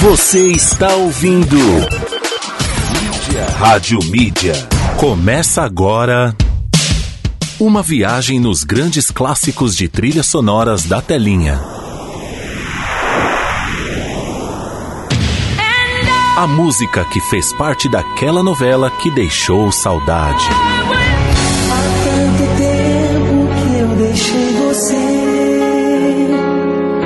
Você está ouvindo. Rádio Mídia. Começa agora. Uma viagem nos grandes clássicos de trilhas sonoras da telinha. A música que fez parte daquela novela que deixou saudade.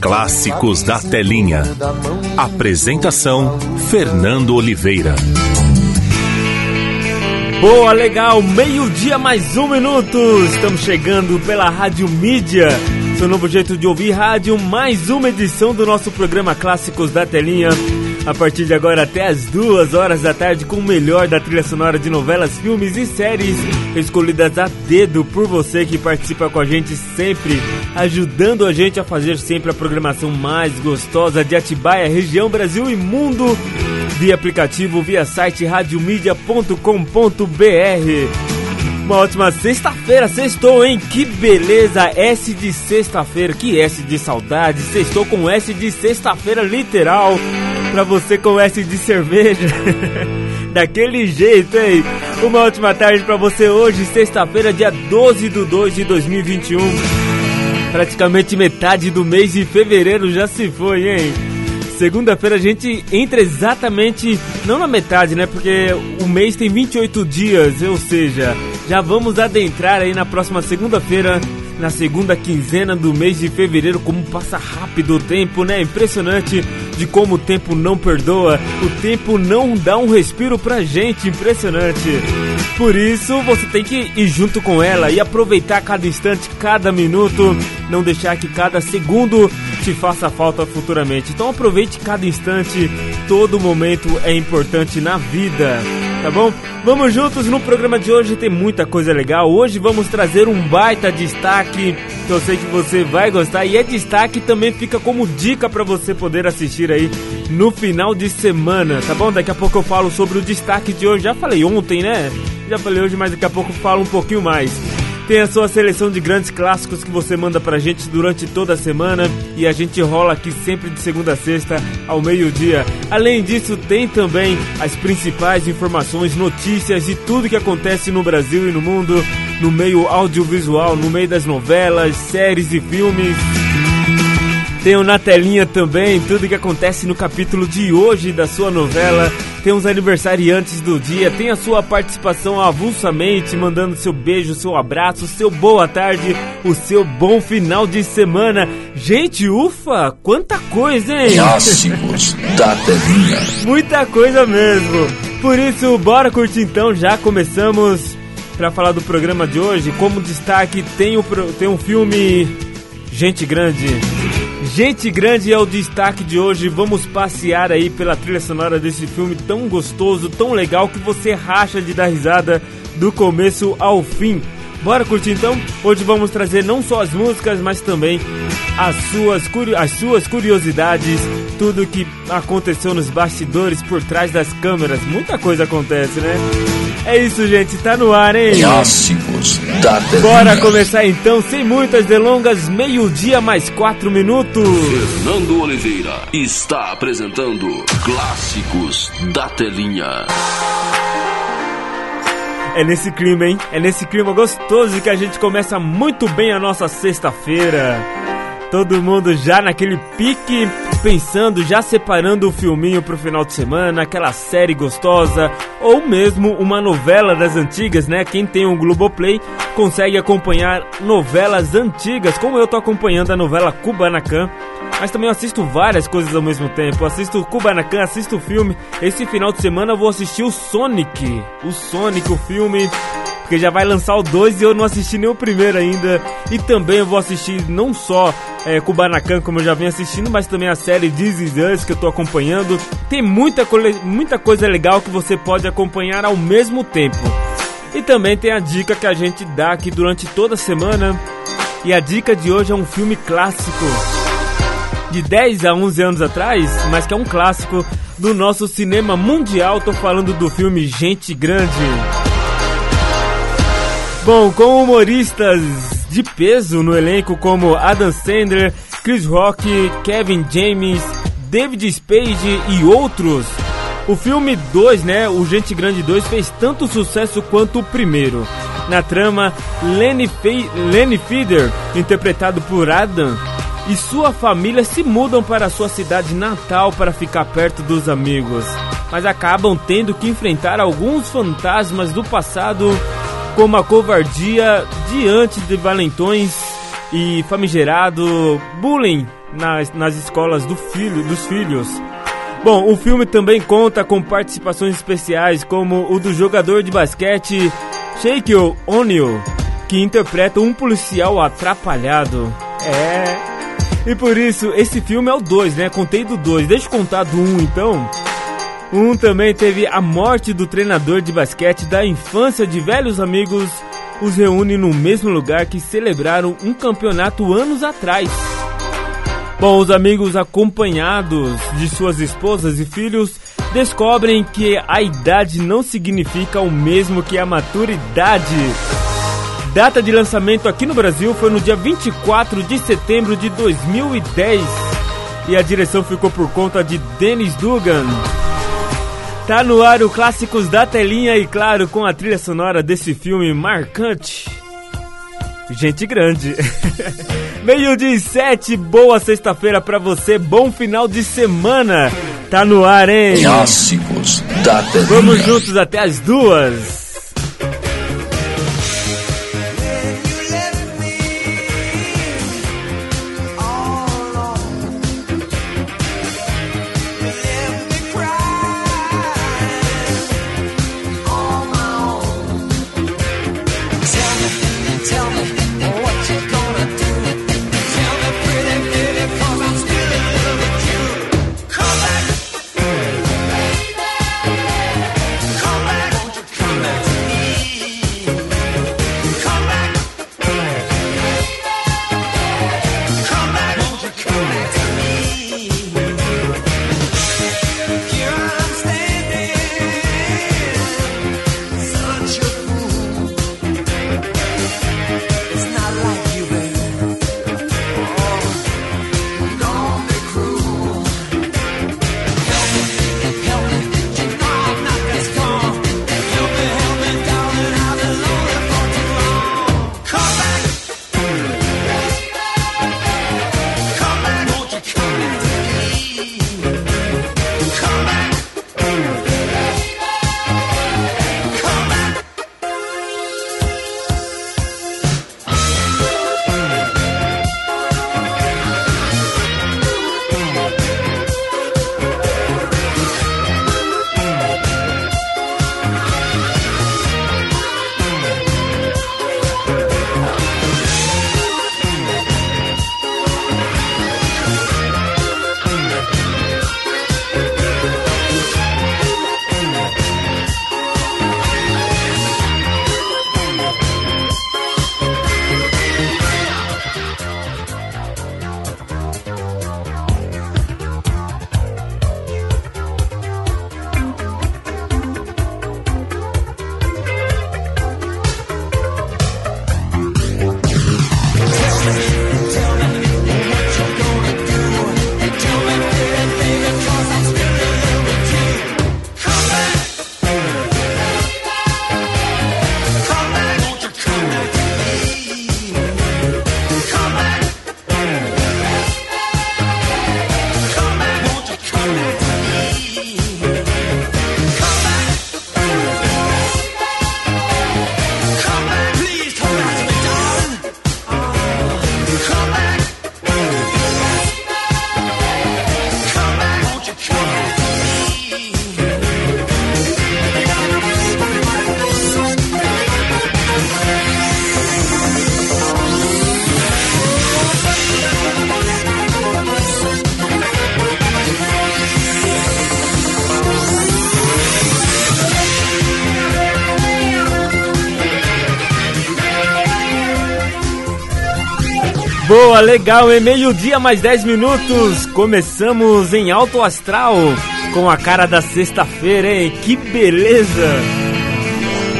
Clássicos da Telinha. Apresentação: Fernando Oliveira. Boa, legal, meio-dia mais um minuto. Estamos chegando pela Rádio Mídia, seu novo jeito de ouvir rádio. Mais uma edição do nosso programa Clássicos da Telinha. A partir de agora até as duas horas da tarde, com o melhor da trilha sonora de novelas, filmes e séries escolhidas a dedo por você que participa com a gente sempre, ajudando a gente a fazer sempre a programação mais gostosa de Atibaia, região, Brasil e mundo via aplicativo, via site radiomedia.com.br. Uma ótima sexta-feira, sextou, hein? Que beleza! S de sexta-feira, que S de saudade, sextou com S de sexta-feira literal, pra você com S de cerveja. Daquele jeito, hein? Uma ótima tarde pra você hoje, sexta-feira, dia 12 de 2 de 2021. Praticamente metade do mês de fevereiro já se foi, hein? Segunda-feira a gente entra exatamente, não na metade, né? Porque o mês tem 28 dias, ou seja, já vamos adentrar aí na próxima segunda-feira, na segunda quinzena do mês de fevereiro. Como passa rápido o tempo, né? Impressionante de como o tempo não perdoa, o tempo não dá um respiro pra gente, impressionante. Por isso, você tem que ir junto com ela e aproveitar cada instante, cada minuto, não deixar que cada segundo te faça falta futuramente. Então aproveite cada instante, todo momento é importante na vida, tá bom? Vamos juntos no programa de hoje, tem muita coisa legal. Hoje vamos trazer um baita destaque que eu sei que você vai gostar e é destaque também fica como dica para você poder assistir aí no final de semana, tá bom? Daqui a pouco eu falo sobre o destaque de hoje. Já falei ontem, né? Já falei hoje, mas daqui a pouco eu falo um pouquinho mais. Tem a sua seleção de grandes clássicos que você manda pra gente durante toda a semana e a gente rola aqui sempre de segunda a sexta ao meio-dia. Além disso, tem também as principais informações, notícias e tudo que acontece no Brasil e no mundo, no meio audiovisual, no meio das novelas, séries e filmes. Tem o Na Telinha também, tudo que acontece no capítulo de hoje da sua novela. Tem os aniversariantes do dia, tem a sua participação avulsamente, mandando seu beijo, seu abraço, seu boa tarde, o seu bom final de semana. Gente, ufa, quanta coisa, hein? Clássicos da Telinha. Muita coisa mesmo. Por isso, bora curtir então, já começamos para falar do programa de hoje. Como destaque, tem, o, tem um filme Gente Grande. Gente Grande é o destaque de hoje. Vamos passear aí pela trilha sonora desse filme tão gostoso, tão legal que você racha de dar risada do começo ao fim. Bora curtir então? Hoje vamos trazer não só as músicas, mas também as suas, as suas curiosidades, tudo que aconteceu nos bastidores por trás das câmeras. Muita coisa acontece, né? É isso, gente, tá no ar, hein? Clássicos Telinha. Bora começar então, sem muitas delongas, meio-dia mais quatro minutos. Fernando Oliveira está apresentando Clássicos da Telinha. É nesse clima, hein? É nesse clima gostoso que a gente começa muito bem a nossa sexta-feira. Todo mundo já naquele pique, pensando, já separando o filminho pro final de semana, aquela série gostosa, ou mesmo uma novela das antigas, né? Quem tem um Globoplay consegue acompanhar novelas antigas, como eu tô acompanhando a novela Kubanacan. Mas também assisto várias coisas ao mesmo tempo. Assisto Kubanacan, assisto filme. Esse final de semana eu vou assistir o Sonic. O Sonic, o filme. Porque já vai lançar o 2 e eu não assisti nem o primeiro ainda. E também eu vou assistir não só é, Kubanacan, como eu já venho assistindo, mas também a série This Is Us, que eu tô acompanhando. Tem muita, muita coisa legal que você pode acompanhar ao mesmo tempo. E também tem a dica que a gente dá aqui durante toda a semana. E a dica de hoje é um filme clássico de 10 a 11 anos atrás, mas que é um clássico do nosso cinema mundial. Tô falando do filme Gente Grande. Bom, com humoristas de peso no elenco como Adam Sandler, Chris Rock, Kevin James, David Spade e outros. O filme 2, né, o Gente Grande 2, fez tanto sucesso quanto o primeiro. Na trama, Lenny, Fe Lenny Feeder, interpretado por Adam, e sua família se mudam para sua cidade natal para ficar perto dos amigos, mas acabam tendo que enfrentar alguns fantasmas do passado como a covardia diante de valentões e famigerado bullying nas, nas escolas do filho, dos filhos. Bom, o filme também conta com participações especiais como o do jogador de basquete Shaquille O'Neal, que interpreta um policial atrapalhado. É. E por isso, esse filme é o 2, né? Contei do 2. Deixa eu contar do 1 um, então. Um também teve a morte do treinador de basquete da infância de velhos amigos, os reúne no mesmo lugar que celebraram um campeonato anos atrás. Bom, os amigos acompanhados de suas esposas e filhos descobrem que a idade não significa o mesmo que a maturidade. Data de lançamento aqui no Brasil foi no dia 24 de setembro de 2010 e a direção ficou por conta de Dennis Dugan. Tá no ar o Clássicos da Telinha e, claro, com a trilha sonora desse filme marcante. Gente grande. Meio de sete, boa sexta-feira pra você, bom final de semana. Tá no ar, hein? Clássicos da Telinha. Vamos juntos até as duas. Legal, é meio-dia mais 10 minutos. Começamos em alto astral com a cara da sexta-feira, hein? Que beleza!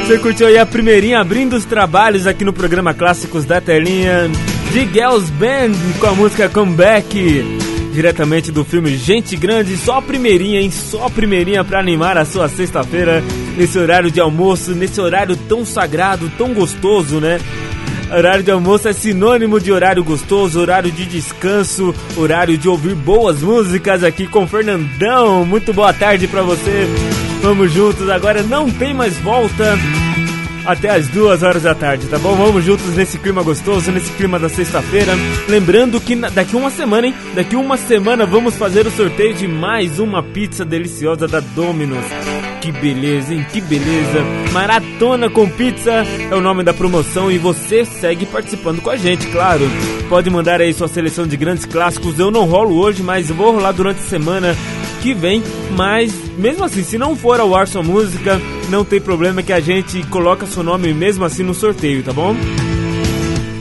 Você curtiu aí a primeirinha abrindo os trabalhos aqui no programa Clássicos da Telinha de Girls Band com a música Comeback, diretamente do filme Gente Grande, só a primeirinha, hein? Só a primeirinha para animar a sua sexta-feira nesse horário de almoço, nesse horário tão sagrado, tão gostoso, né? Horário de almoço é sinônimo de horário gostoso, horário de descanso, horário de ouvir boas músicas aqui com Fernandão. Muito boa tarde para você. Vamos juntos, agora não tem mais volta até as duas horas da tarde, tá bom? Vamos juntos nesse clima gostoso, nesse clima da sexta-feira. Lembrando que daqui uma semana, hein? Daqui uma semana vamos fazer o sorteio de mais uma pizza deliciosa da Domino's. Que beleza, hein? Que beleza! Maratona com Pizza é o nome da promoção e você segue participando com a gente, claro. Pode mandar aí sua seleção de grandes clássicos. Eu não rolo hoje, mas vou rolar durante a semana que vem. Mas mesmo assim, se não for ao ar sua música, não tem problema que a gente coloca seu nome mesmo assim no sorteio, tá bom?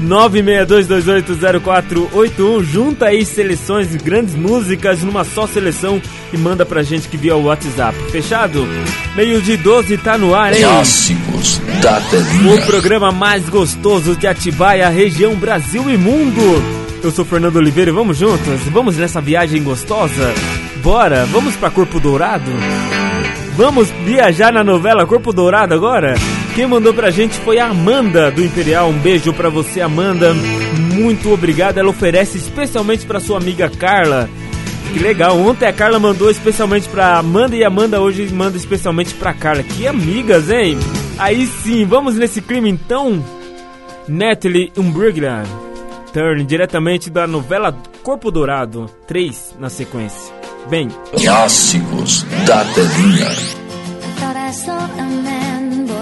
962280481 junta aí seleções de grandes músicas numa só seleção e manda pra gente que via o WhatsApp. Fechado? Meio de 12 tá no ar, hein? Clássicos da telinha. O programa mais gostoso de Atibaia, região Brasil e mundo. Eu sou Fernando Oliveira e vamos juntos? Vamos nessa viagem gostosa? Bora, vamos pra Corpo Dourado? Vamos viajar na novela Corpo Dourado agora? Quem mandou pra gente foi a Amanda do Imperial. Um beijo pra você, Amanda. Muito obrigado. Ela oferece especialmente pra sua amiga Carla. Que legal. Ontem a Carla mandou especialmente pra Amanda e a Amanda hoje manda especialmente pra Carla. Que amigas, hein? Aí sim, vamos nesse clima então. Natalie Umbruglia. Turn, diretamente da novela Corpo Dourado. 3 na sequência. Bem, Clássicos da telinha. I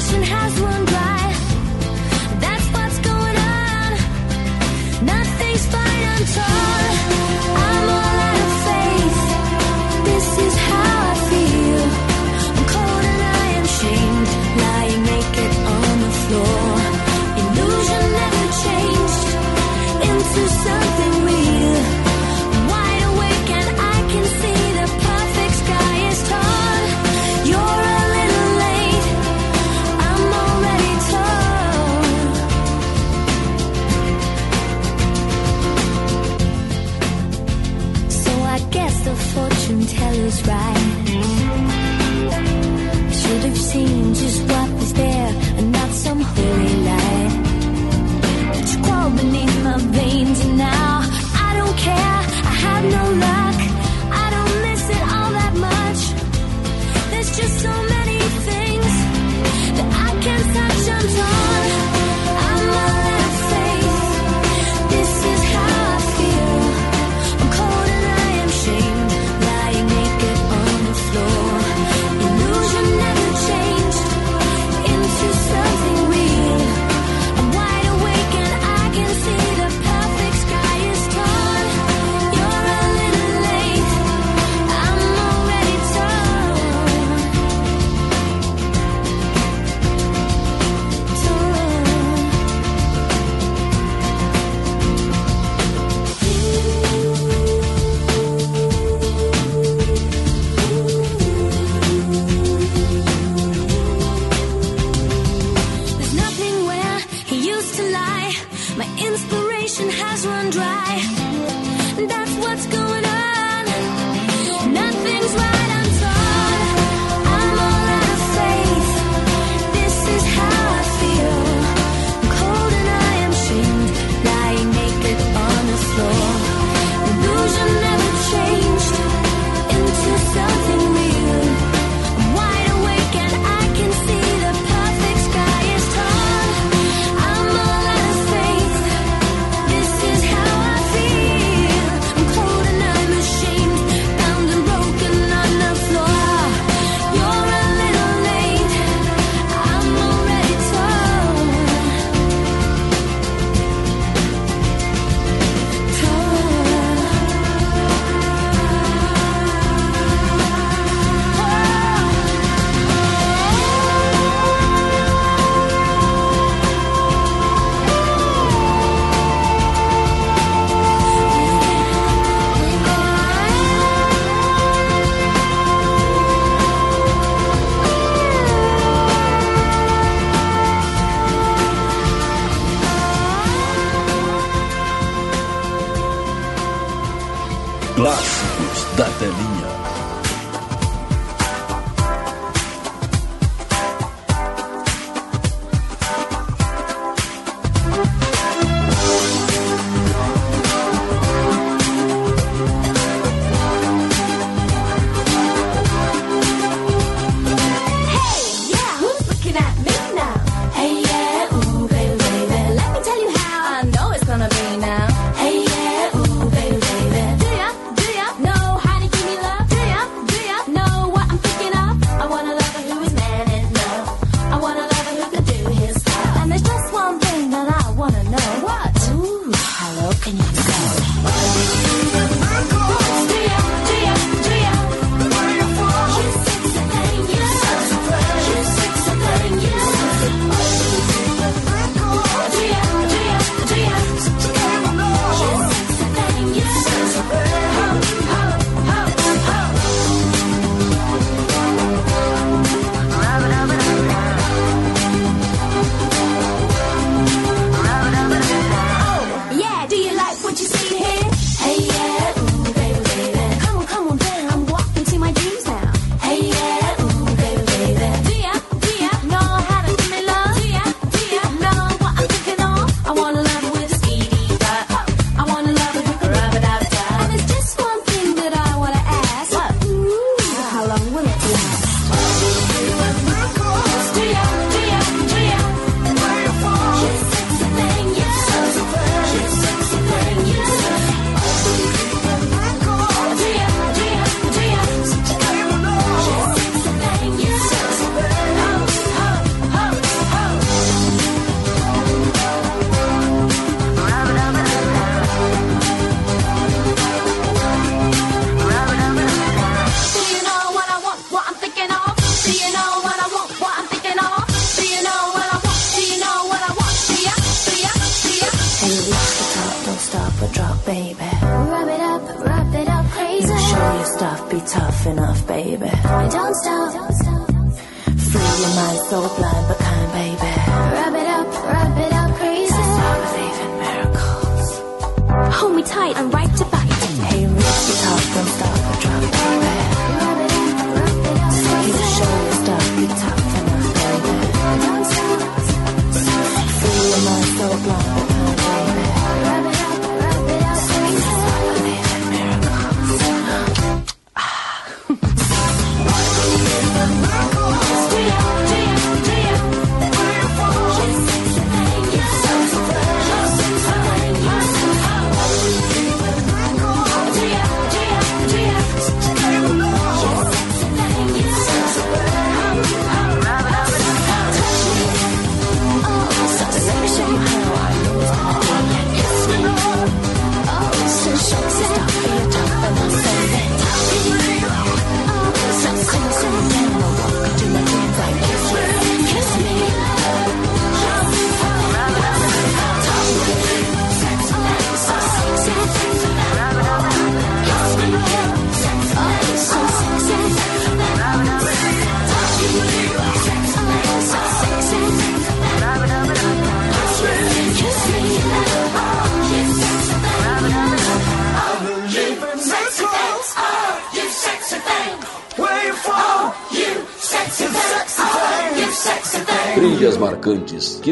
Has run dry. That's what's going on. Nothing's fine, I'm torn. Right. Should have seen just what was there and not some holy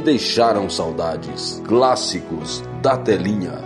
deixaram saudades. Clássicos da telinha.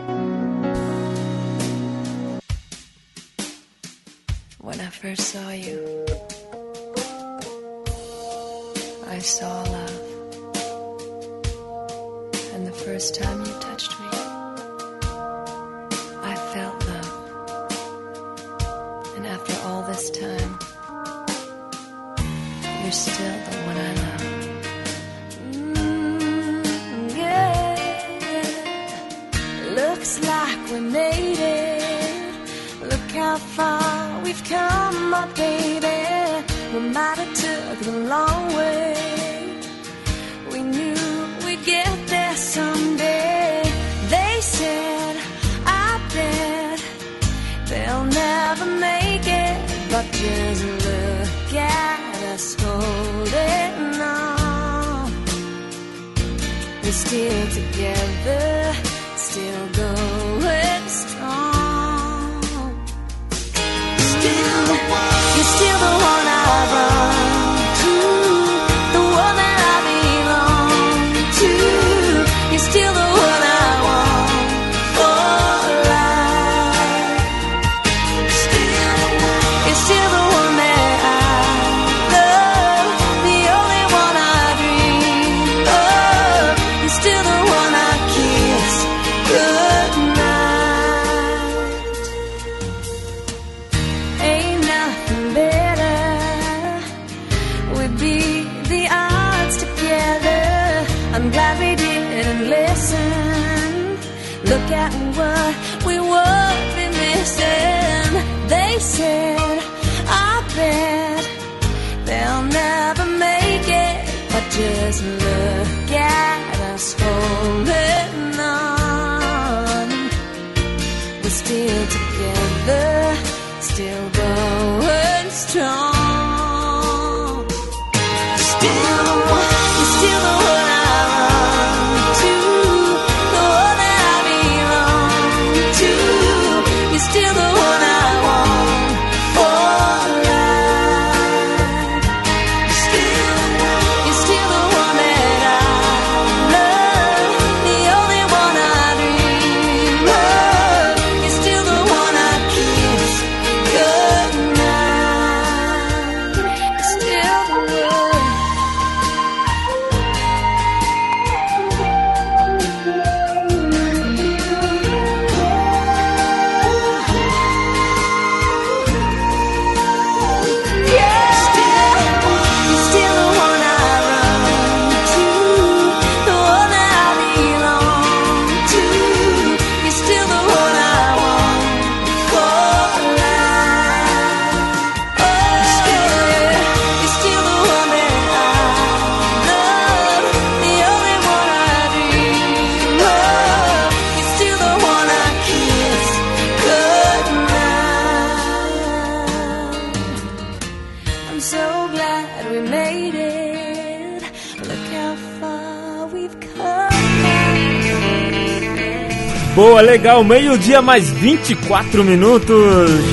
Legal, meio-dia mais 24 minutos,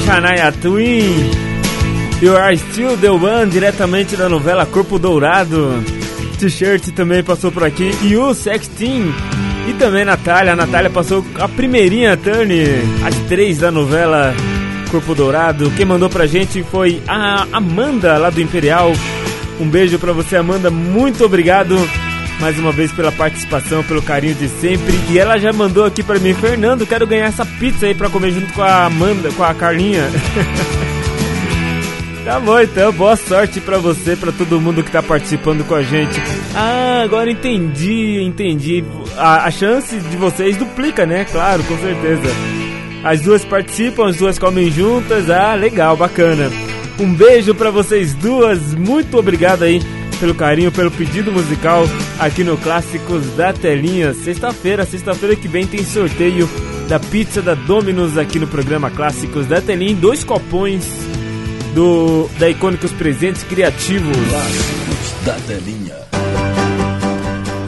Shania Twin. You Are Still The One, diretamente da novela Corpo Dourado. T-shirt também passou por aqui. E o Sextin. E também Natália. A Natália passou a primeirinha turn, as três da novela Corpo Dourado. Quem mandou pra gente foi a Amanda, lá do Imperial. Um beijo pra você, Amanda. Muito obrigado mais uma vez pela participação, pelo carinho de sempre. E ela já mandou aqui para mim, Fernando, quero ganhar essa pizza aí para comer junto com a Amanda, com a Carlinha. tá bom então, boa sorte para você, para todo mundo que tá participando com a gente. Ah, agora entendi, entendi. A, a chance de vocês duplica, né? Claro, com certeza. As duas participam, as duas comem juntas. Ah, legal, bacana. Um beijo para vocês duas. Muito obrigado aí pelo carinho, pelo pedido musical aqui no Clássicos da Telinha. Sexta-feira, sexta-feira que vem tem sorteio da pizza da Domino's aqui no programa Clássicos da Telinha. Dois copões do da Icônicos Presentes Criativos. Clássicos da Telinha.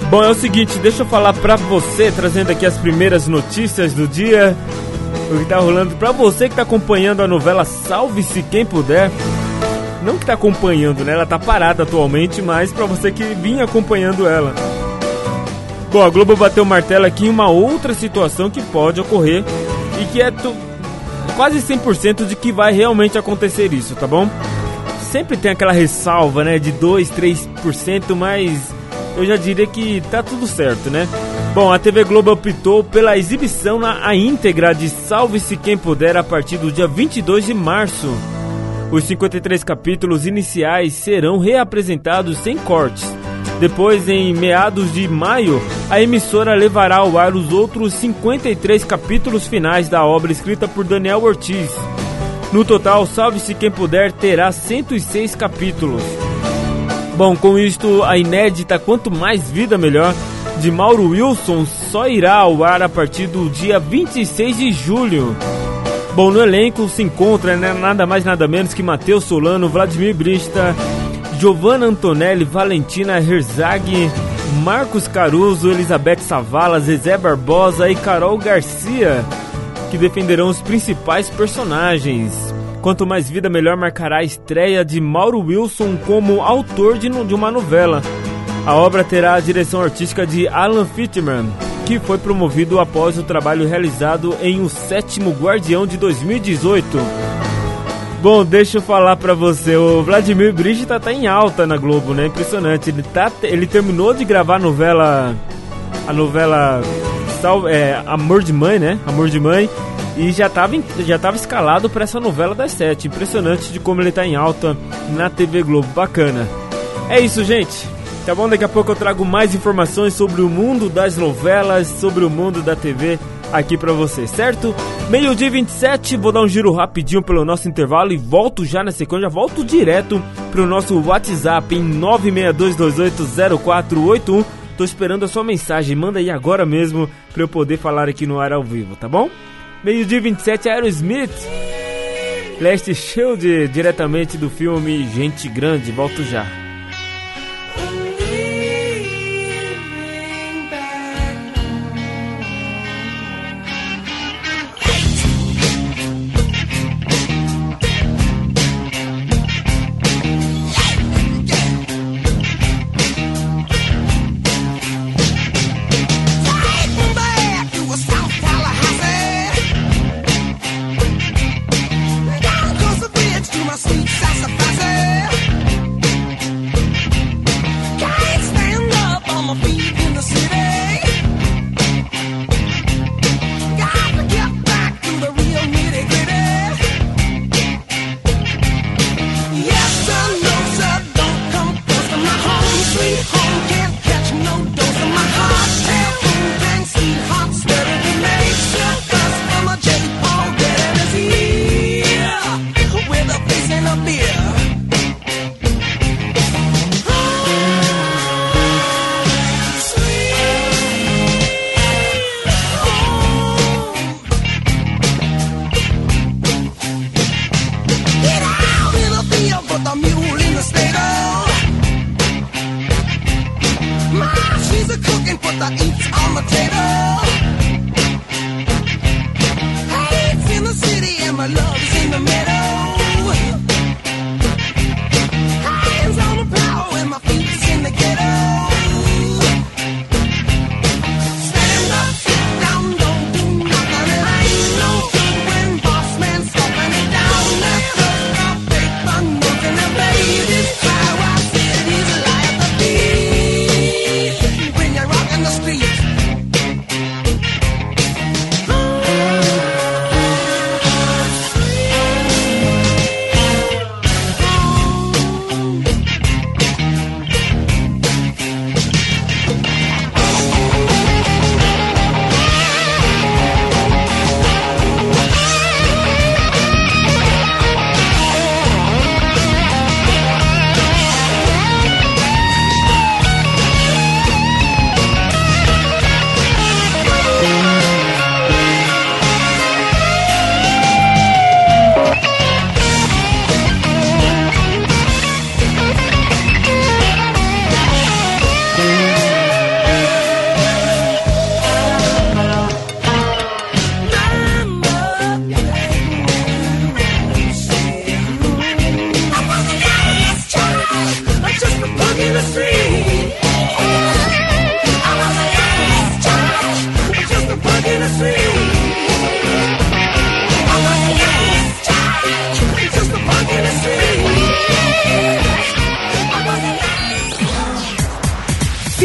Bom, é o seguinte, deixa eu falar pra você, trazendo aqui as primeiras notícias do dia. O que tá rolando pra você que tá acompanhando a novela Salve-se Quem Puder. Não que tá acompanhando, né? Ela tá parada atualmente, mas para você que vinha acompanhando ela. Bom, a Globo bateu o martelo aqui em uma outra situação que pode ocorrer e que é quase 100% de que vai realmente acontecer isso, tá bom? Sempre tem aquela ressalva, né, de 2, 3%, mas eu já diria que tá tudo certo, né? Bom, a TV Globo optou pela exibição na íntegra de Salve-se Quem Puder a partir do dia 22 de março. Os 53 capítulos iniciais serão reapresentados sem cortes. Depois, em meados de maio, a emissora levará ao ar os outros 53 capítulos finais da obra escrita por Daniel Ortiz. No total, Salve-se Quem Puder terá 106 capítulos. Bom, com isto, a inédita Quanto Mais Vida Melhor de Mauro Wilson só irá ao ar a partir do dia 26 de julho. Bom, no elenco se encontra né, nada mais nada menos que Matheus Solano, Vladimir Brista, Giovanna Antonelli, Valentina Herzag, Marcos Caruso, Elizabeth Savala, Zezé Barbosa e Carol Garcia, que defenderão os principais personagens. Quanto mais vida, melhor marcará a estreia de Mauro Wilson como autor de, de uma novela. A obra terá a direção artística de Alan Fitterman, que foi promovido após o trabalho realizado em O Sétimo Guardião de 2018. Bom, deixa eu falar pra você, o Vladimir Brigida tá em alta na Globo, né? Impressionante. Ele, tá, ele terminou de gravar a novela. A novela é, Amor de Mãe, né? Amor de Mãe. E já tava, já tava escalado para essa novela das sete. Impressionante de como ele tá em alta na TV Globo. Bacana. É isso, gente. Tá bom? Daqui a pouco eu trago mais informações sobre o mundo das novelas, sobre o mundo da TV aqui para vocês, certo? Meio-dia 27, vou dar um giro rapidinho pelo nosso intervalo e volto já na sequência, volto direto pro nosso WhatsApp em 962280481. Tô esperando a sua mensagem, manda aí agora mesmo para eu poder falar aqui no ar ao vivo, tá bom? Meio-dia 27, Aerosmith. Last Shield, diretamente do filme Gente Grande, volto já.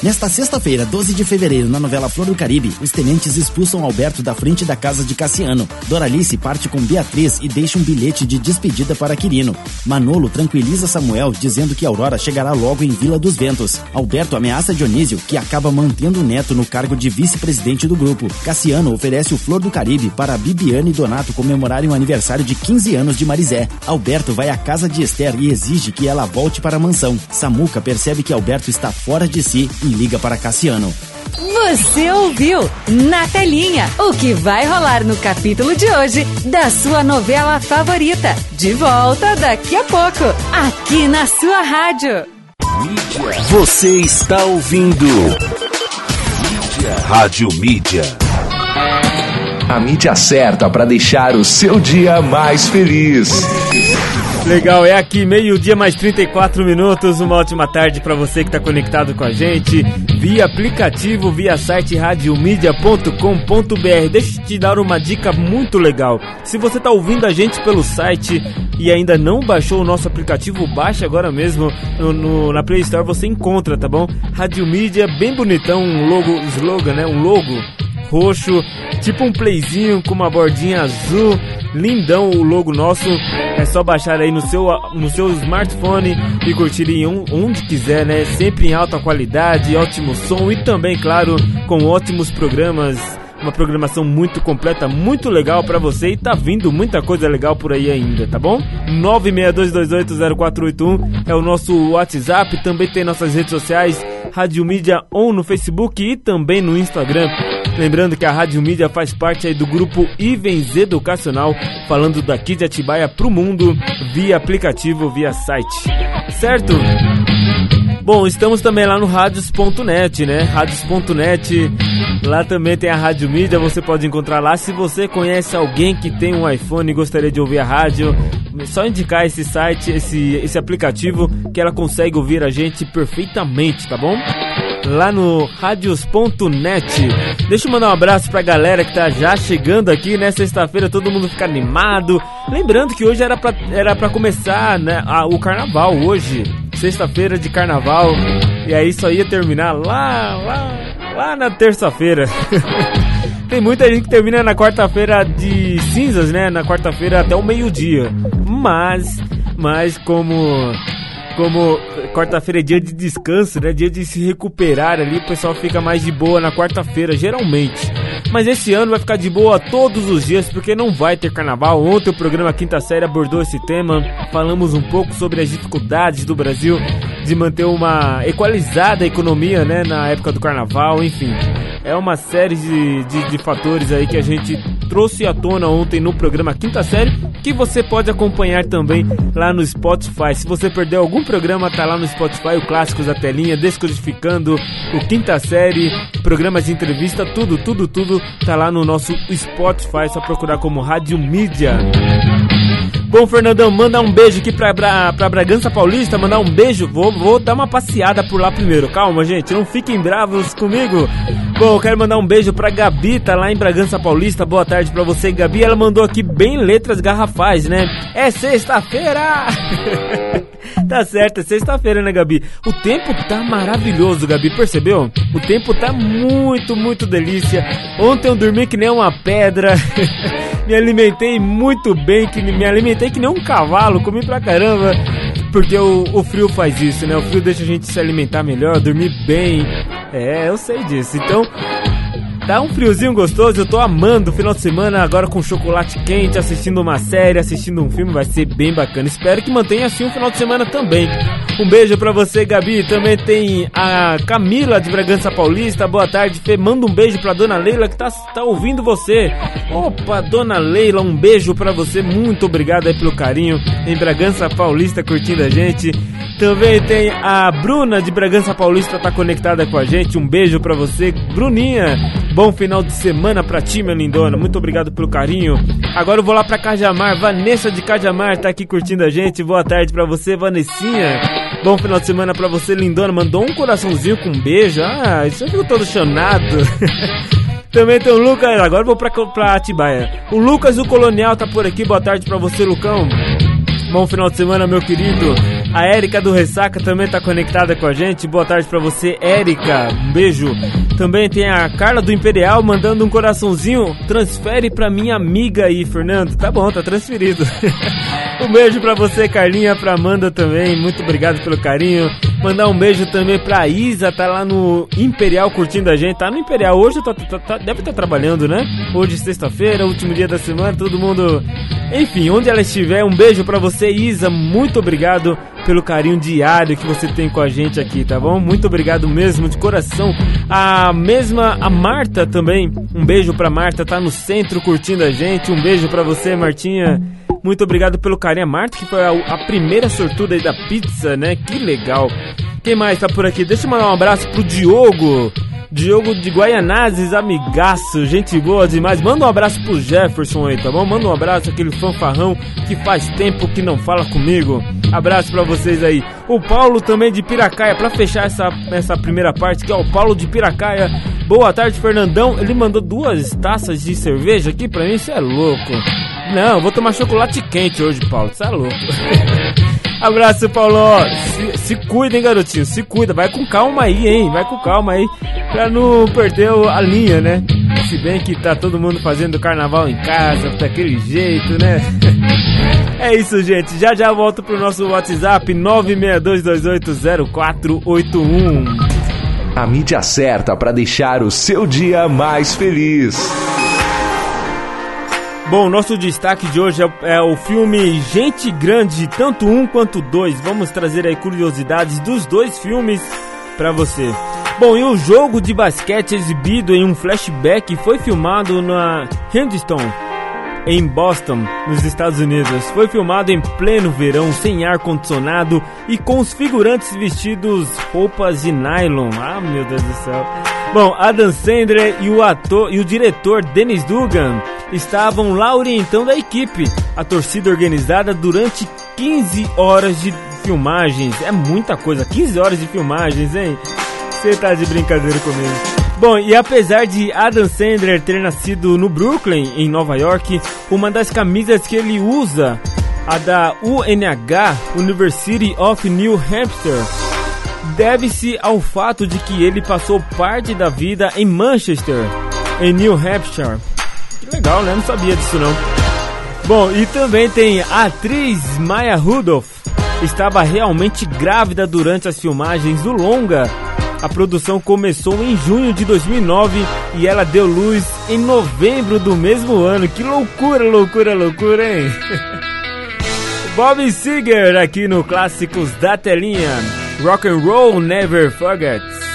Nesta sexta-feira, 12 de fevereiro, na novela Flor do Caribe, os tenentes expulsam Alberto da frente da casa de Cassiano. Doralice parte com Beatriz e deixa um bilhete de despedida para Quirino. Manolo tranquiliza Samuel, dizendo que Aurora chegará logo em Vila dos Ventos. Alberto ameaça Dionísio, que acaba mantendo o neto no cargo de vice-presidente do grupo. Cassiano oferece o Flor do Caribe para Bibiane e Donato comemorarem o aniversário de 15 anos de Marizé. Alberto vai à casa de Esther e exige que ela volte para a mansão. Samuca percebe que Alberto está fora de si e liga para Cassiano. Você ouviu na telinha o que vai rolar no capítulo de hoje da sua novela favorita. De volta daqui a pouco, aqui na sua rádio. Você está ouvindo Mídia. Rádio Mídia. A mídia certa para deixar o seu dia mais feliz. Legal, é aqui, meio-dia mais 34 minutos. Uma ótima tarde para você que está conectado com a gente via aplicativo, via site radiomedia.com.br. Deixa eu te dar uma dica muito legal. Se você está ouvindo a gente pelo site e ainda não baixou o nosso aplicativo, baixe agora mesmo no, no, na Play Store. Você encontra, tá bom? Rádio Mídia, bem bonitão, um logo, slogan, né? Um logo roxo, tipo um playzinho com uma bordinha azul. Lindão o logo nosso. É só baixar aí no seu, no seu smartphone e curtir em onde quiser, né? Sempre em alta qualidade, ótimo som e também, claro, com ótimos programas uma programação muito completa, muito legal para você e tá vindo muita coisa legal por aí ainda, tá bom? 962280481 é o nosso WhatsApp, também tem nossas redes sociais, Rádio Mídia On no Facebook e também no Instagram. Lembrando que a Rádio Mídia faz parte aí do grupo Ivens Educacional, falando daqui de Atibaia pro mundo, via aplicativo, via site. Certo? Bom, estamos também lá no radios.net, né? Radios.net. Lá também tem a Rádio Mídia, você pode encontrar lá. Se você conhece alguém que tem um iPhone e gostaria de ouvir a rádio, é só indicar esse site, esse, esse aplicativo, que ela consegue ouvir a gente perfeitamente, tá bom? Lá no radios.net. Deixa eu mandar um abraço pra galera que tá já chegando aqui, né? Sexta-feira todo mundo fica animado. Lembrando que hoje era pra, era pra começar né, a, o carnaval, hoje sexta-feira de carnaval. E aí só ia terminar lá, lá, lá na terça-feira. Tem muita gente que termina na quarta-feira de cinzas, né? Na quarta-feira até o meio-dia. Mas, mas como como quarta-feira é dia de descanso, né? Dia de se recuperar ali, o pessoal fica mais de boa na quarta-feira, geralmente. Mas esse ano vai ficar de boa todos os dias porque não vai ter carnaval. Ontem o programa Quinta Série abordou esse tema. Falamos um pouco sobre as dificuldades do Brasil de manter uma equalizada economia, né, na época do carnaval, enfim. É uma série de, de, de fatores aí que a gente trouxe à tona ontem no programa Quinta Série, que você pode acompanhar também lá no Spotify. Se você perdeu algum programa, tá lá no Spotify, o Clássicos da Telinha, Descodificando, o Quinta Série, programas de entrevista, tudo, tudo, tudo tá lá no nosso Spotify, só procurar como Rádio Mídia. Bom, Fernandão, manda um beijo aqui pra, pra, pra Bragança Paulista, mandar um beijo. Vou, vou dar uma passeada por lá primeiro. Calma, gente, não fiquem bravos comigo. Bom, eu quero mandar um beijo pra Gabi, tá lá em Bragança Paulista. Boa tarde pra você, Gabi. Ela mandou aqui bem letras garrafais, né? É sexta-feira! tá certo, é sexta-feira, né, Gabi? O tempo tá maravilhoso, Gabi, percebeu? O tempo tá muito, muito delícia. Ontem eu dormi que nem uma pedra. me alimentei muito bem, que me alimentei que nem um cavalo, comi pra caramba. Porque o, o frio faz isso, né? O frio deixa a gente se alimentar melhor, dormir bem. É, eu sei disso. Então, Tá um friozinho gostoso, eu tô amando o final de semana agora com chocolate quente, assistindo uma série, assistindo um filme, vai ser bem bacana. Espero que mantenha assim o final de semana também. Um beijo pra você, Gabi. Também tem a Camila de Bragança Paulista. Boa tarde, Fê. Manda um beijo pra dona Leila que tá, tá ouvindo você. Opa, dona Leila, um beijo pra você. Muito obrigado aí pelo carinho em Bragança Paulista curtindo a gente. Também tem a Bruna de Bragança Paulista tá conectada com a gente. Um beijo pra você, Bruninha. Bom final de semana pra ti, minha lindona. Muito obrigado pelo carinho. Agora eu vou lá pra Cajamar. Vanessa de Cajamar tá aqui curtindo a gente. Boa tarde pra você, Vanessinha. Bom final de semana pra você, lindona. Mandou um coraçãozinho com um beijo. Ah, isso eu fico todo chonado. Também tem o Lucas. Agora eu vou pra, pra Atibaia. O Lucas, o Colonial, tá por aqui. Boa tarde pra você, Lucão. Bom final de semana, meu querido. A Érica do Ressaca também tá conectada com a gente. Boa tarde para você, Érica. Um beijo. Também tem a Carla do Imperial mandando um coraçãozinho. Transfere pra minha amiga aí, Fernando. Tá bom, tá transferido. um beijo para você, Carlinha, pra Amanda também. Muito obrigado pelo carinho. Mandar um beijo também pra Isa, tá lá no Imperial curtindo a gente. Tá no Imperial hoje, tá, tá, tá, deve estar trabalhando, né? Hoje, sexta-feira, último dia da semana, todo mundo. Enfim, onde ela estiver, um beijo para você, Isa. Muito obrigado pelo carinho diário que você tem com a gente aqui, tá bom? Muito obrigado mesmo, de coração. A mesma, a Marta também, um beijo pra Marta, tá no centro curtindo a gente. Um beijo pra você, Martinha. Muito obrigado pelo carinho. A Marta, que foi a, a primeira sortuda aí da pizza, né? Que legal. Quem mais tá por aqui? Deixa eu mandar um abraço pro Diogo. Diogo de Guaianazes, amigaço, gente boa demais. Manda um abraço pro Jefferson aí, tá bom? Manda um abraço aquele fanfarrão que faz tempo que não fala comigo. Abraço para vocês aí. O Paulo também de Piracaia, para fechar essa, essa primeira parte, que é o Paulo de Piracaia. Boa tarde, Fernandão. Ele mandou duas taças de cerveja aqui pra mim, isso é louco. Não, vou tomar chocolate quente hoje, Paulo, isso é louco. Abraço, Paulo. Se, se cuida, hein, garotinho. Se cuida. Vai com calma aí, hein. Vai com calma aí. Pra não perder a linha, né? Se bem que tá todo mundo fazendo carnaval em casa, daquele jeito, né? É isso, gente. Já já volto pro nosso WhatsApp 962280481. A mídia certa para deixar o seu dia mais feliz. Bom, nosso destaque de hoje é, é, o filme Gente Grande, tanto um quanto dois. Vamos trazer aí curiosidades dos dois filmes para você. Bom, e o jogo de basquete exibido em um flashback foi filmado na Henderson, em Boston, nos Estados Unidos. Foi filmado em pleno verão, sem ar condicionado e com os figurantes vestidos roupas de nylon. Ah, meu Deus do céu. Bom, Adam Sandler e o ator e o diretor Dennis Dugan estavam lá orientando a equipe, a torcida organizada durante 15 horas de filmagens. É muita coisa, 15 horas de filmagens, hein? Você tá de brincadeira comigo. Bom, e apesar de Adam Sandler ter nascido no Brooklyn, em Nova York, uma das camisas que ele usa, a da UNH, University of New Hampshire, deve-se ao fato de que ele passou parte da vida em Manchester, em New Hampshire. Que legal, né? Não sabia disso não. Bom, e também tem a atriz Maya Rudolph. Estava realmente grávida durante as filmagens do longa. A produção começou em junho de 2009 e ela deu luz em novembro do mesmo ano. Que loucura, loucura, loucura, hein? Bob Seger aqui no Clássicos da Telinha. Rock and Roll Never Forgets.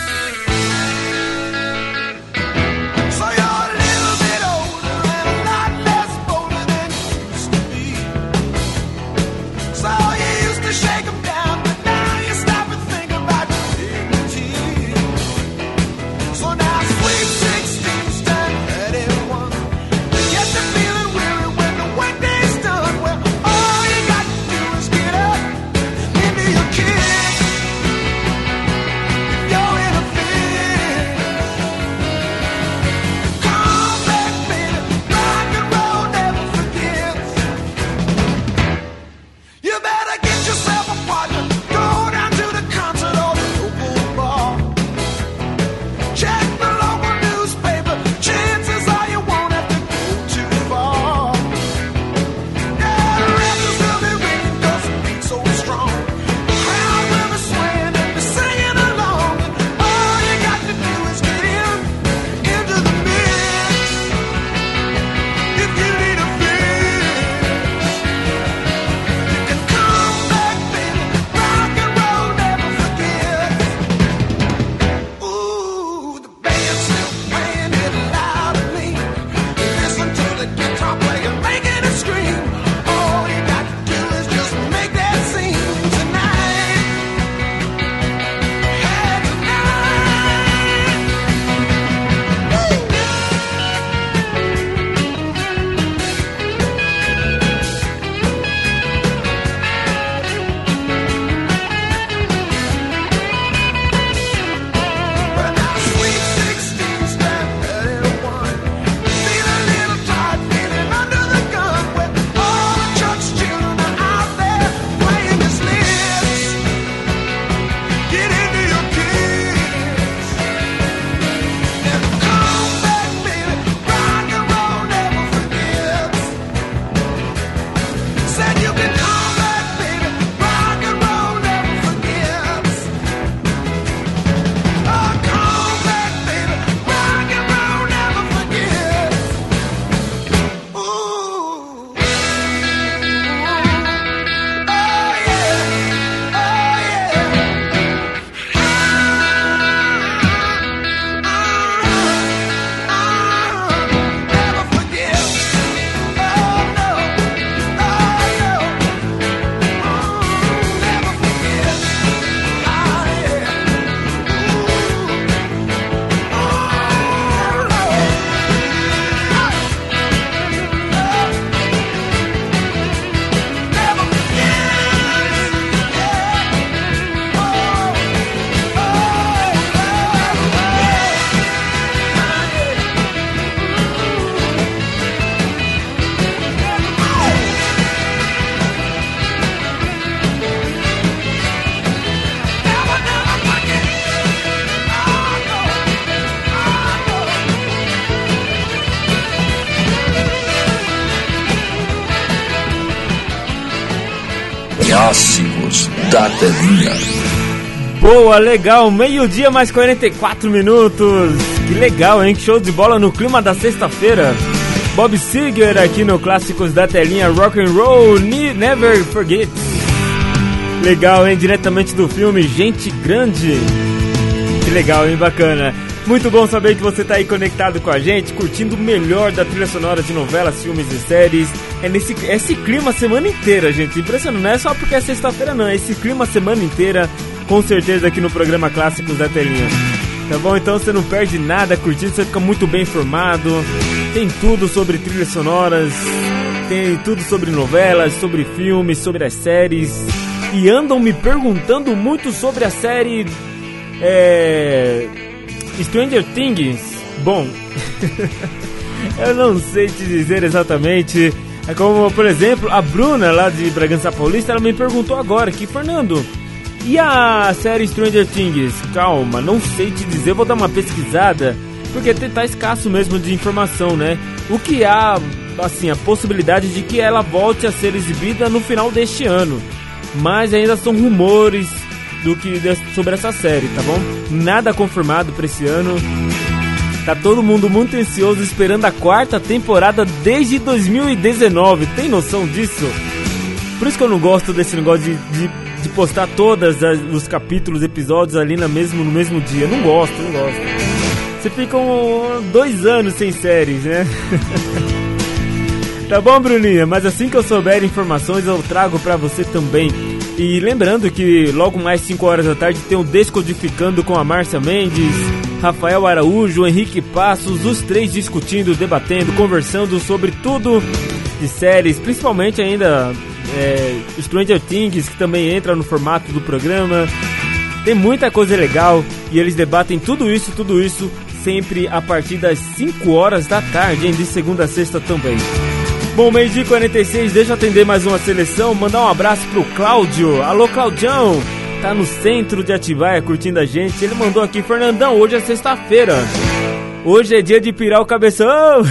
Boa, legal, meio-dia mais 44 minutos. Que legal, hein? Show de bola no clima da sexta-feira. Bob Seger aqui no Clássicos da Telinha Rock and Roll Never Forget. Legal, hein? Diretamente do filme Gente Grande. Que legal, hein? Bacana. Muito bom saber que você está aí conectado com a gente, curtindo o melhor da trilha sonora de novelas, filmes e séries. É nesse esse clima a semana inteira, gente. Impressionante, não é só porque é sexta-feira, não. É esse clima a semana inteira, com certeza aqui no programa Clássicos da Telinha. Tá bom? Então você não perde nada curtindo, você fica muito bem informado. Tem tudo sobre trilhas sonoras, tem tudo sobre novelas, sobre filmes, sobre as séries. E andam me perguntando muito sobre a série. É Stranger Things, bom, eu não sei te dizer exatamente. É como, por exemplo, a Bruna lá de Bragança Paulista, ela me perguntou agora que, Fernando, e a série Stranger Things? Calma, não sei te dizer, vou dar uma pesquisada, porque tá escasso mesmo de informação, né? O que há, assim, a possibilidade de que ela volte a ser exibida no final deste ano. Mas ainda são rumores, do que sobre essa série, tá bom? Nada confirmado para esse ano. Tá todo mundo muito ansioso esperando a quarta temporada desde 2019. Tem noção disso? Por isso que eu não gosto desse negócio de, de, de postar todos os capítulos, episódios ali na mesmo, no mesmo dia. Não gosto, não gosto. Você fica um, dois anos sem séries, né? tá bom, Bruninha? Mas assim que eu souber informações, eu trago para você também. E lembrando que logo mais 5 horas da tarde tem o Descodificando com a Márcia Mendes, Rafael Araújo, Henrique Passos, os três discutindo, debatendo, conversando sobre tudo de séries, principalmente ainda é, Stranger Things, que também entra no formato do programa. Tem muita coisa legal e eles debatem tudo isso, tudo isso sempre a partir das 5 horas da tarde, hein, de segunda a sexta também. Bom, meio dia 46, deixa eu atender mais uma seleção. Mandar um abraço pro Cláudio. Alô, Claudião. Tá no centro de Atibaia curtindo a gente. Ele mandou aqui, Fernandão, hoje é sexta-feira. Hoje é dia de pirar o cabeção.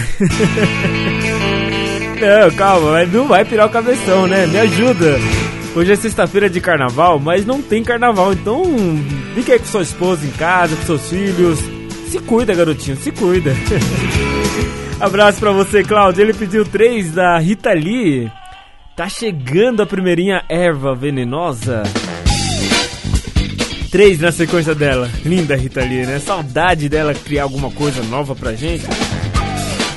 não, calma, não vai pirar o cabeção, né? Me ajuda. Hoje é sexta-feira de carnaval, mas não tem carnaval, então fique aí com sua esposa em casa, com seus filhos. Se cuida, garotinho, se cuida. Abraço pra você, Cláudio. Ele pediu três da Rita Lee. Tá chegando a primeirinha erva venenosa. Três na sequência dela. Linda Rita Lee, né? Saudade dela criar alguma coisa nova pra gente.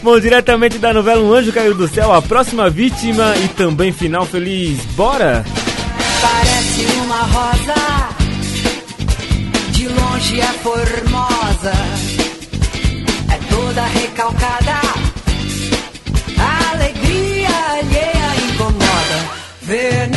Bom, diretamente da novela Um Anjo Caiu do Céu, a próxima vítima e também final feliz. Bora! Parece uma rosa, de longe é formosa, é toda recalcada venenosa,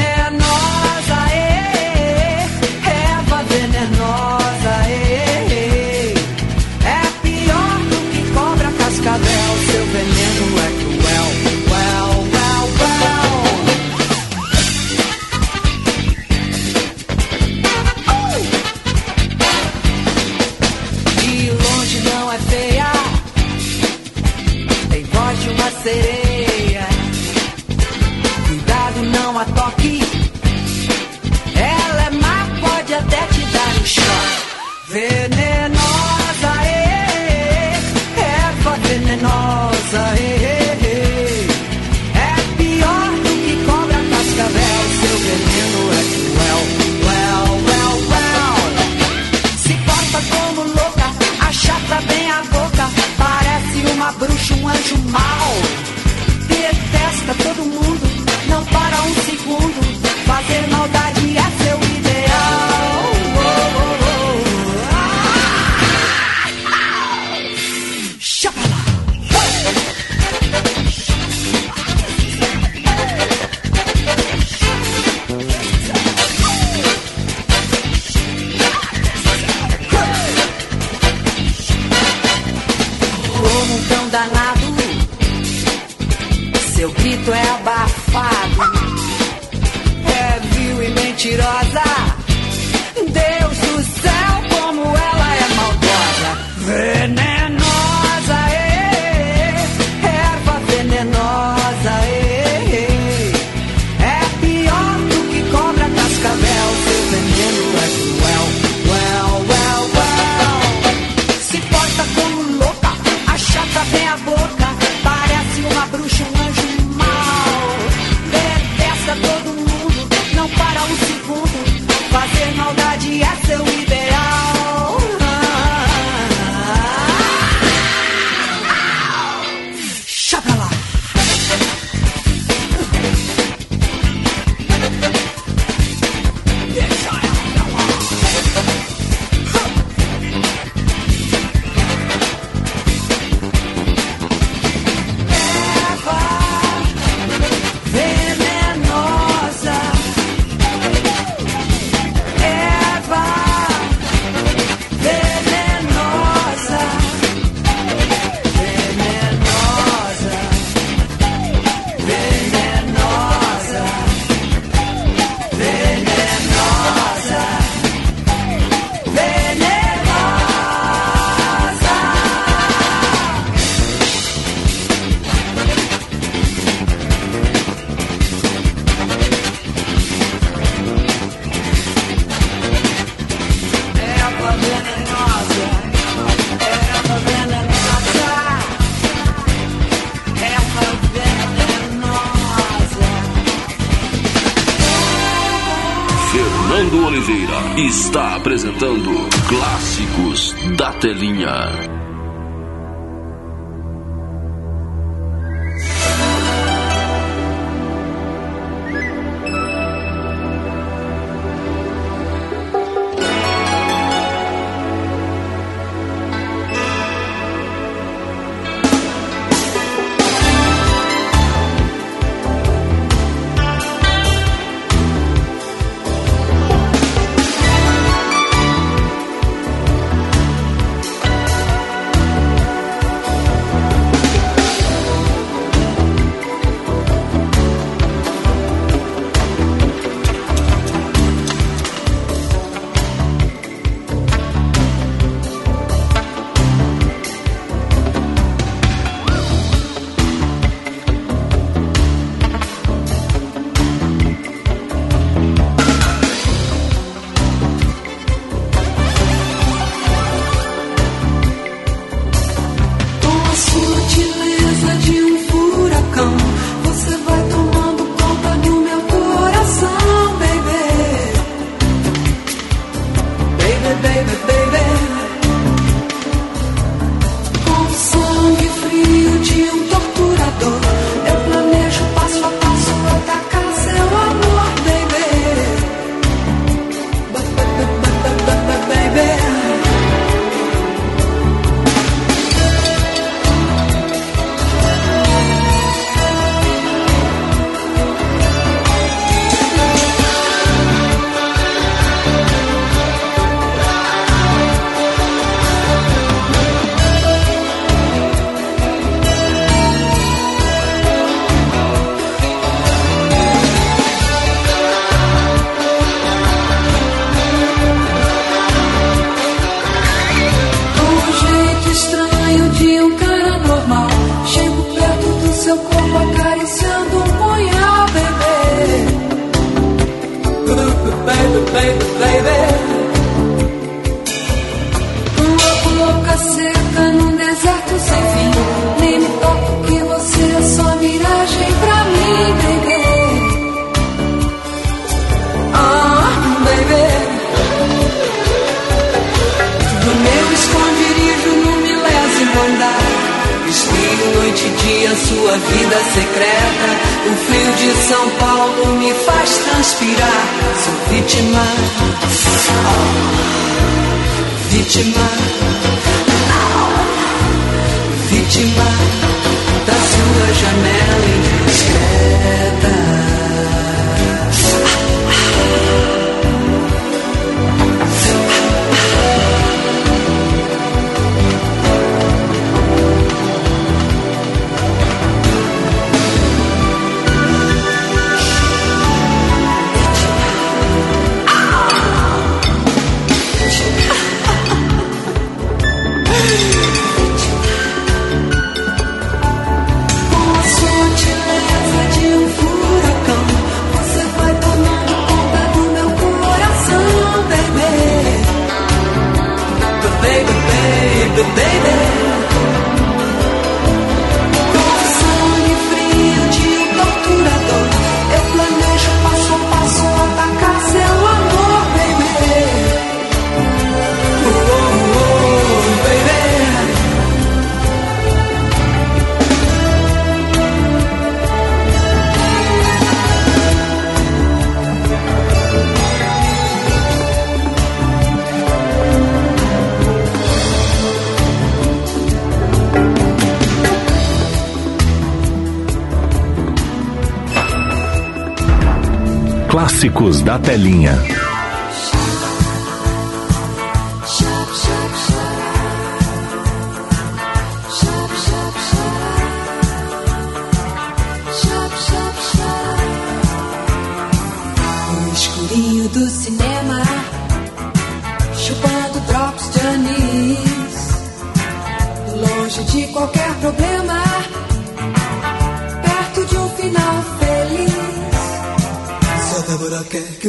Telinha.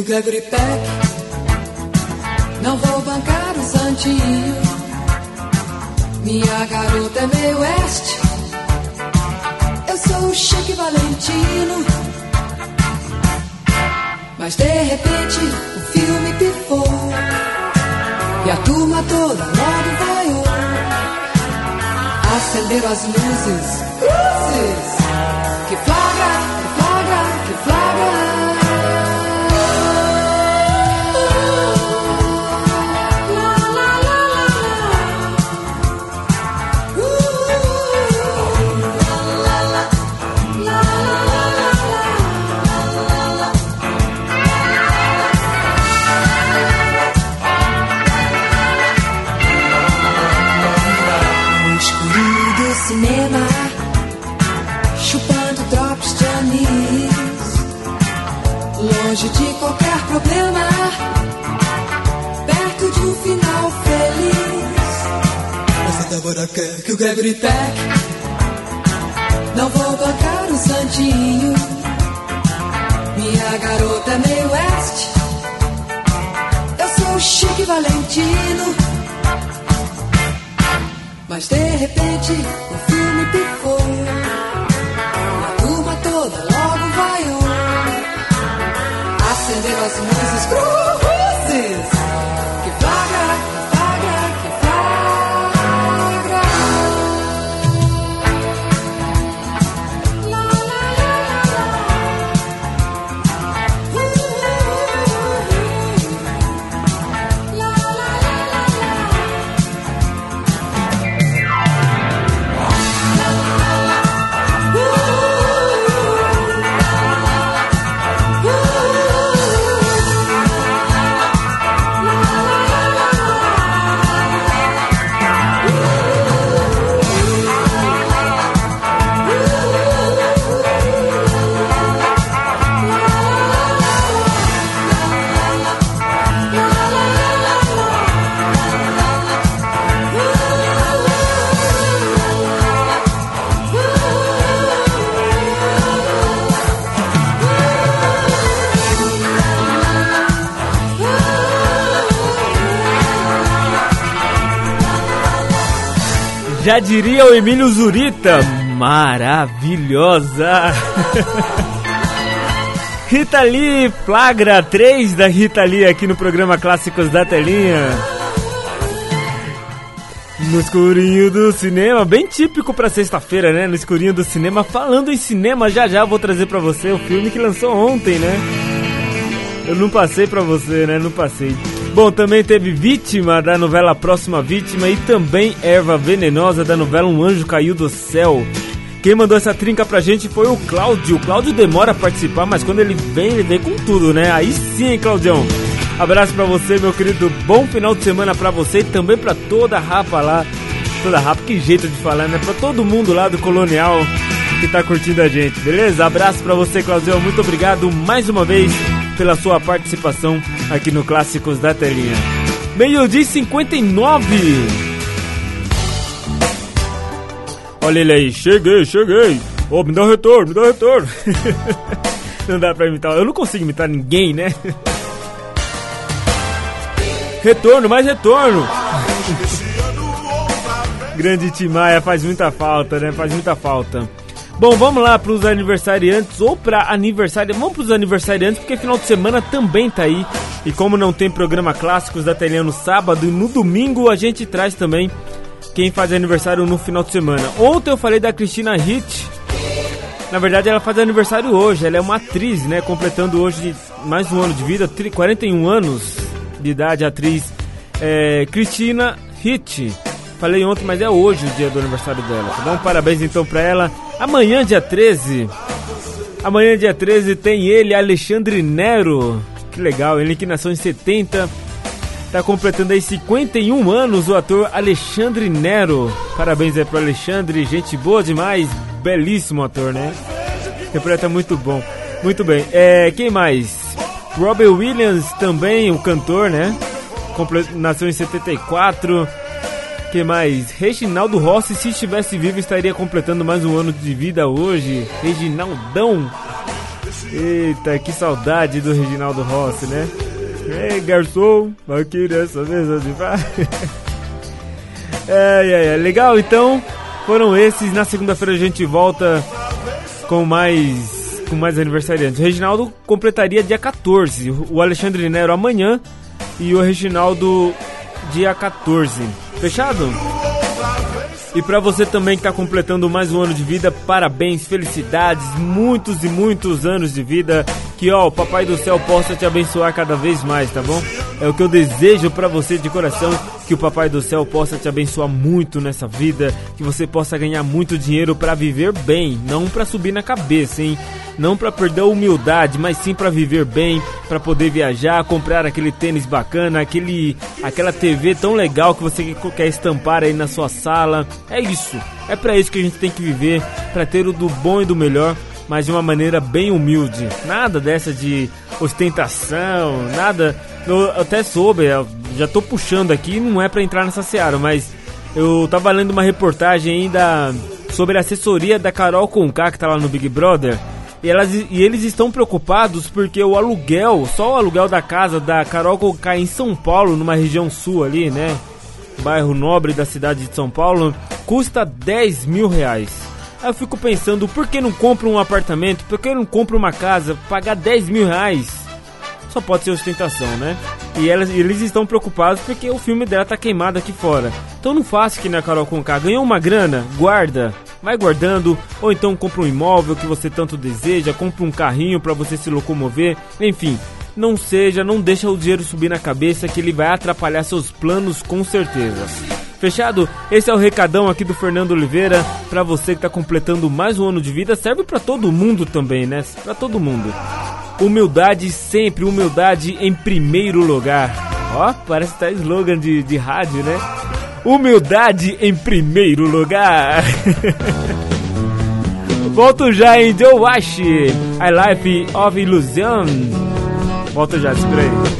Que o Gregory Peck não vou bancar o santinho. Minha garota é meio oeste, eu sou o Chique Valentino. Mas de repente, o filme pifou. E a turma toda logo vaiou. Acenderam as luzes, luzes. Que o Gregory Peck não vou bancar o santinho. Minha garota é meio oeste, eu sou o Chique Valentino. Mas de repente o filme picou. A turma toda logo vaiou. Acenderam as luzes, cruzes. Já diria o Emílio Zurita, maravilhosa. Rita Lee, flagra 3 da Rita Lee aqui no programa Clássicos da Telinha. No escurinho do cinema, bem típico pra sexta-feira, né? No escurinho do cinema, falando em cinema, já já vou trazer pra você o filme que lançou ontem, né? Eu não passei pra você, né? Não passei. Bom, também teve Vítima da novela Próxima Vítima e também Erva Venenosa da novela Um Anjo Caiu do Céu. Quem mandou essa trinca pra gente foi o Cláudio. O Cláudio demora a participar, mas quando ele vem, ele vem com tudo, né? Aí sim, hein, Claudião. Abraço pra você, meu querido. Bom final de semana pra você e também pra toda a rapa lá. Toda a rapa, que jeito de falar, né? Pra todo mundo lá do Colonial que tá curtindo a gente, beleza? Abraço pra você, Claudião. Muito obrigado mais uma vez pela sua participação aqui no Clássicos da Telinha. Meio-dia e 59. Olha ele aí, cheguei, cheguei. Ô, me dá um retorno, me dá um retorno. não dá pra imitar, eu não consigo imitar ninguém, né? retorno, mais retorno. Grande Timaya faz muita falta, né? Faz muita falta. Bom, vamos lá para os aniversariantes ou para aniversário. Vamos para os aniversariantes porque final de semana também tá aí. E como não tem programa clássicos da telinha no sábado e no domingo, a gente traz também quem faz aniversário no final de semana. Ontem eu falei da Cristina Hitt. Na verdade, ela faz aniversário hoje. Ela é uma atriz, né? Completando hoje mais um ano de vida, 41 anos de idade, atriz é, Cristina Hitt. Falei ontem, mas é hoje o dia do aniversário dela, bom? Parabéns então pra ela. Amanhã, dia 13. Amanhã, dia 13, tem ele, Alexandre Nero. Que legal, ele que nasceu em 70. Tá completando aí 51 anos o ator Alexandre Nero. Parabéns aí pro Alexandre, gente boa demais. Belíssimo ator, né? Interpreta muito bom. Muito bem. É, quem mais? Robert Williams também, o cantor, né? Comple nasceu em 74. Que mais? Reginaldo Rossi, se estivesse vivo, estaria completando mais um ano de vida hoje. Reginaldão. Eita, que saudade do Reginaldo Rossi, né? Ei, garçom, aqui nessa mesa de bar. é, é, é, legal, então, foram esses. Na segunda-feira a gente volta com mais com mais aniversariantes. O Reginaldo completaria dia 14, o Alexandre Nero amanhã e o Reginaldo dia 14. Fechado? E para você também que está completando mais um ano de vida, parabéns, felicidades, muitos e muitos anos de vida. Que ó, o Papai do Céu possa te abençoar cada vez mais, tá bom? É o que eu desejo para você de coração, que o Papai do Céu possa te abençoar muito nessa vida, que você possa ganhar muito dinheiro para viver bem, não para subir na cabeça, hein? Não para perder a humildade, mas sim para viver bem, para poder viajar, comprar aquele tênis bacana, aquele aquela TV tão legal que você quer estampar aí na sua sala. É isso. É para isso que a gente tem que viver, para ter o do bom e do melhor mas de uma maneira bem humilde. Nada dessa de ostentação, nada. Eu até soube, já tô puxando aqui, não é para entrar nessa seara, mas eu tava lendo uma reportagem ainda sobre a assessoria da Carol Conká, que tá lá no Big Brother. E, elas, e eles estão preocupados porque o aluguel, só o aluguel da casa da Carol Conká em São Paulo, numa região sul ali, né? Bairro nobre da cidade de São Paulo, custa 10 mil reais. Aí eu fico pensando, por que não compra um apartamento? Por que não compra uma casa? Pagar 10 mil reais? Só pode ser ostentação, né? E elas, eles estão preocupados porque o filme dela tá queimado aqui fora. Então não faça que na Carol Conká. Ganhou uma grana? Guarda. Vai guardando. Ou então compra um imóvel que você tanto deseja. Compra um carrinho para você se locomover. Enfim, não seja, não deixa o dinheiro subir na cabeça que ele vai atrapalhar seus planos com certeza. Fechado? Esse é o recadão aqui do Fernando Oliveira para você que tá completando mais um ano de vida. Serve para todo mundo também, né? Para todo mundo. Humildade sempre, humildade em primeiro lugar. Ó, parece que tá slogan de, de rádio, né? Humildade em primeiro lugar. Volto já em Joe Wash, I Life of Illusion. Volto já, espera aí.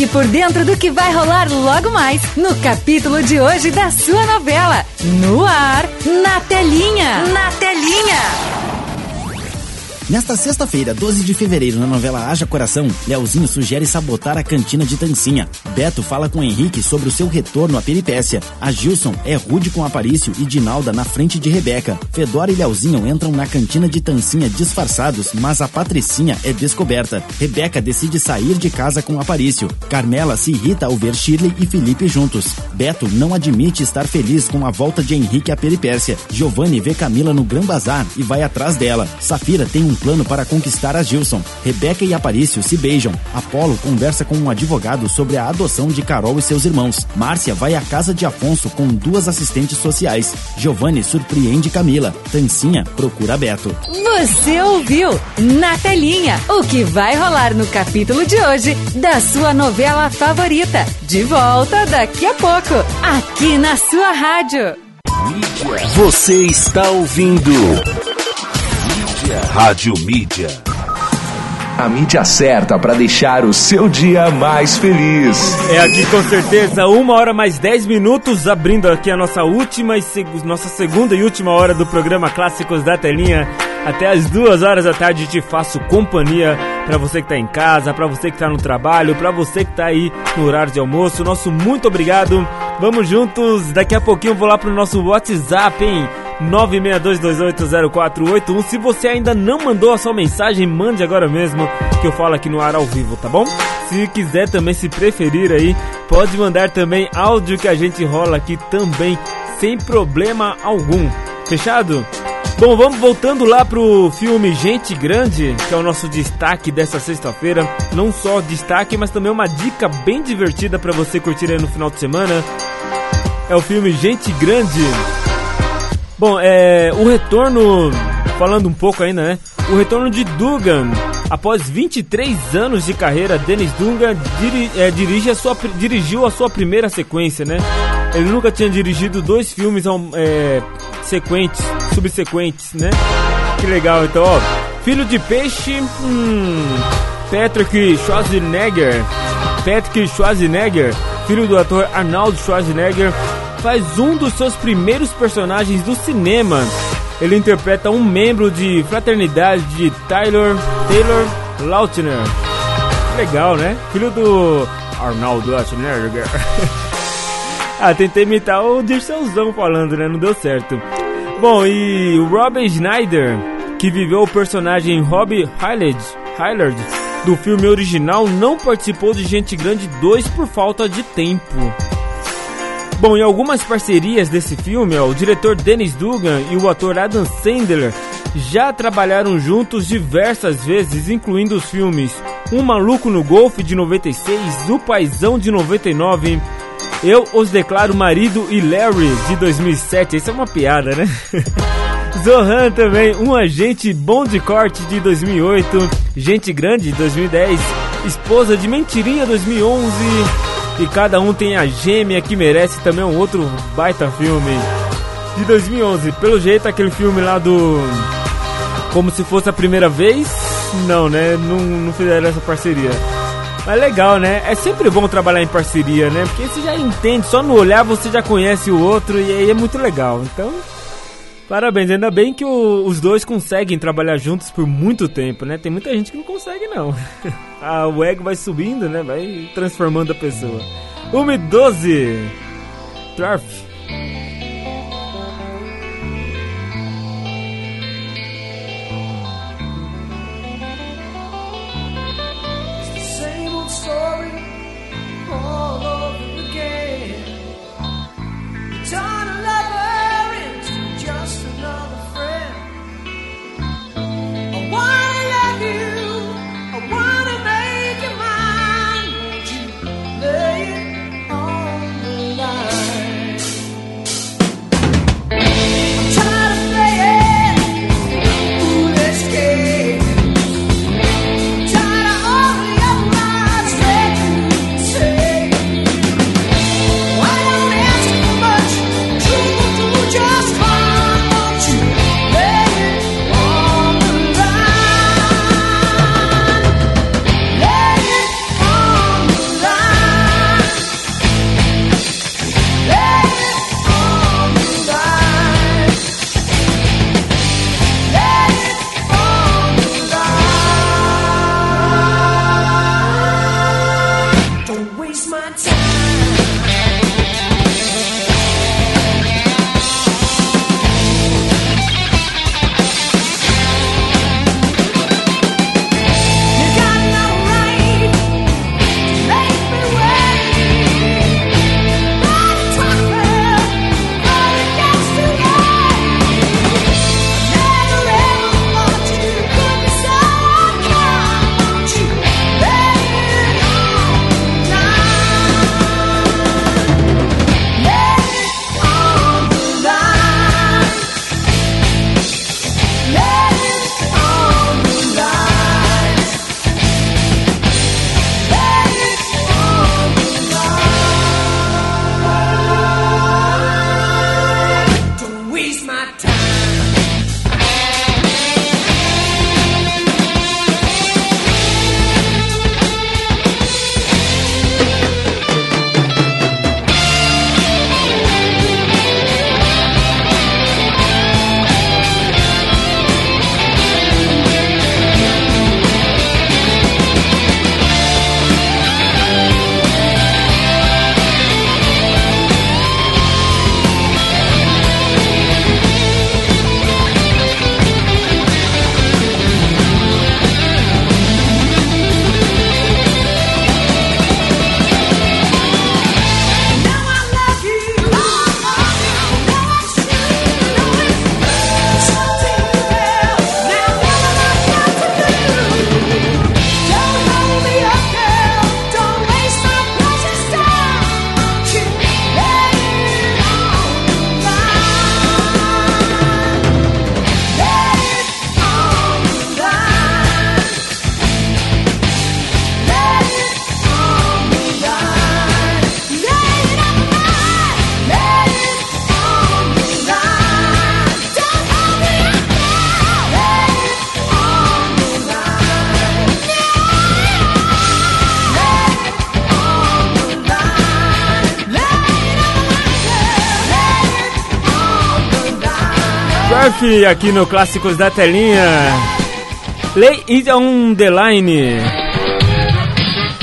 Fique por dentro do que vai rolar logo mais no capítulo de hoje da sua novela. No ar, na telinha. Na telinha. Nesta sexta-feira, 12 de fevereiro, na novela Haja Coração, Leozinho sugere sabotar a cantina de Tancinha. Beto fala com Henrique sobre o seu retorno à peripécia. A Gilson é rude com Aparício e Dinalda na frente de Rebeca. Fedora e Leozinho entram na cantina de Tancinha disfarçados, mas a Patricinha é descoberta. Rebeca decide sair de casa com Aparício. Carmela se irrita ao ver Shirley e Felipe juntos. Beto não admite estar feliz com a volta de Henrique à peripécia. Giovanni vê Camila no Gran Bazar e vai atrás dela. Safira tem um plano para conquistar a Gilson. Rebeca e Aparício se beijam. Apolo conversa com um advogado sobre a adoção de Carol e seus irmãos. Márcia vai à casa de Afonso com duas assistentes sociais. Giovanni surpreende Camila. Tancinha procura Beto. Você ouviu na telinha o que vai rolar no capítulo de hoje da sua novela favorita. De volta daqui a pouco, aqui na sua rádio. Você está ouvindo Mídia. Rádio Mídia. A mídia certa para deixar o seu dia mais feliz. É aqui com certeza, uma hora mais 10 minutos, abrindo aqui a nossa última e seg nossa segunda e última hora do programa Clássicos da Telinha. Até as duas horas da tarde te faço companhia para você que tá em casa, para você que tá no trabalho, para você que tá aí no horário de almoço. Nosso muito obrigado. Vamos juntos. Daqui a pouquinho eu vou lá pro nosso WhatsApp, hein? 962280481. Se você ainda não mandou a sua mensagem, mande agora mesmo que eu falo aqui no ar ao vivo, tá bom? Se quiser também, se preferir aí, pode mandar também áudio que a gente rola aqui também, sem problema algum. Fechado? Bom, vamos voltando lá pro filme Gente Grande, que é o nosso destaque dessa sexta-feira. Não só destaque, mas também uma dica bem divertida para você curtir aí no final de semana. É o filme Gente Grande. Bom, é, o retorno, falando um pouco ainda, né? O retorno de Dugan. Após 23 anos de carreira, Dennis Dugan diri, é, dirige a sua, dirigiu a sua primeira sequência, né? Ele nunca tinha dirigido dois filmes é, sequentes, subsequentes, né? Que legal, então, ó. Filho de Peixe, hum, Patrick Schwarzenegger. Patrick Schwarzenegger, filho do ator Arnold Schwarzenegger, faz um dos seus primeiros personagens do cinema. Ele interpreta um membro de fraternidade de Taylor, Taylor Lautner. Legal, né? Filho do Arnold Schwarzenegger. ah, tentei imitar o Dircãozão falando, né? Não deu certo. Bom, e o Robin Schneider, que viveu o personagem Hillard, Hillard do filme original, não participou de Gente Grande 2 por falta de tempo. Bom, em algumas parcerias desse filme, ó, o diretor Dennis Dugan e o ator Adam Sandler já trabalharam juntos diversas vezes, incluindo os filmes Um Maluco no Golfe de 96, O Paizão de 99, Eu Os Declaro Marido e Larry de 2007. Isso é uma piada, né? Zohan também, Um Agente Bom de Corte de 2008, Gente Grande de 2010, Esposa de Mentirinha 2011 e cada um tem a gêmea que merece também um outro baita filme de 2011. Pelo jeito, aquele filme lá do. Como se fosse a primeira vez. Não, né? Não, não fizeram essa parceria. Mas legal, né? É sempre bom trabalhar em parceria, né? Porque você já entende, só no olhar você já conhece o outro e aí é muito legal. Então, parabéns. Ainda bem que o, os dois conseguem trabalhar juntos por muito tempo, né? Tem muita gente que não consegue, não. ah, o ego vai subindo, né? Vai transformando a pessoa. 1 e 12. Turf. Aqui no Clássicos da Telinha. Lay It on the Line.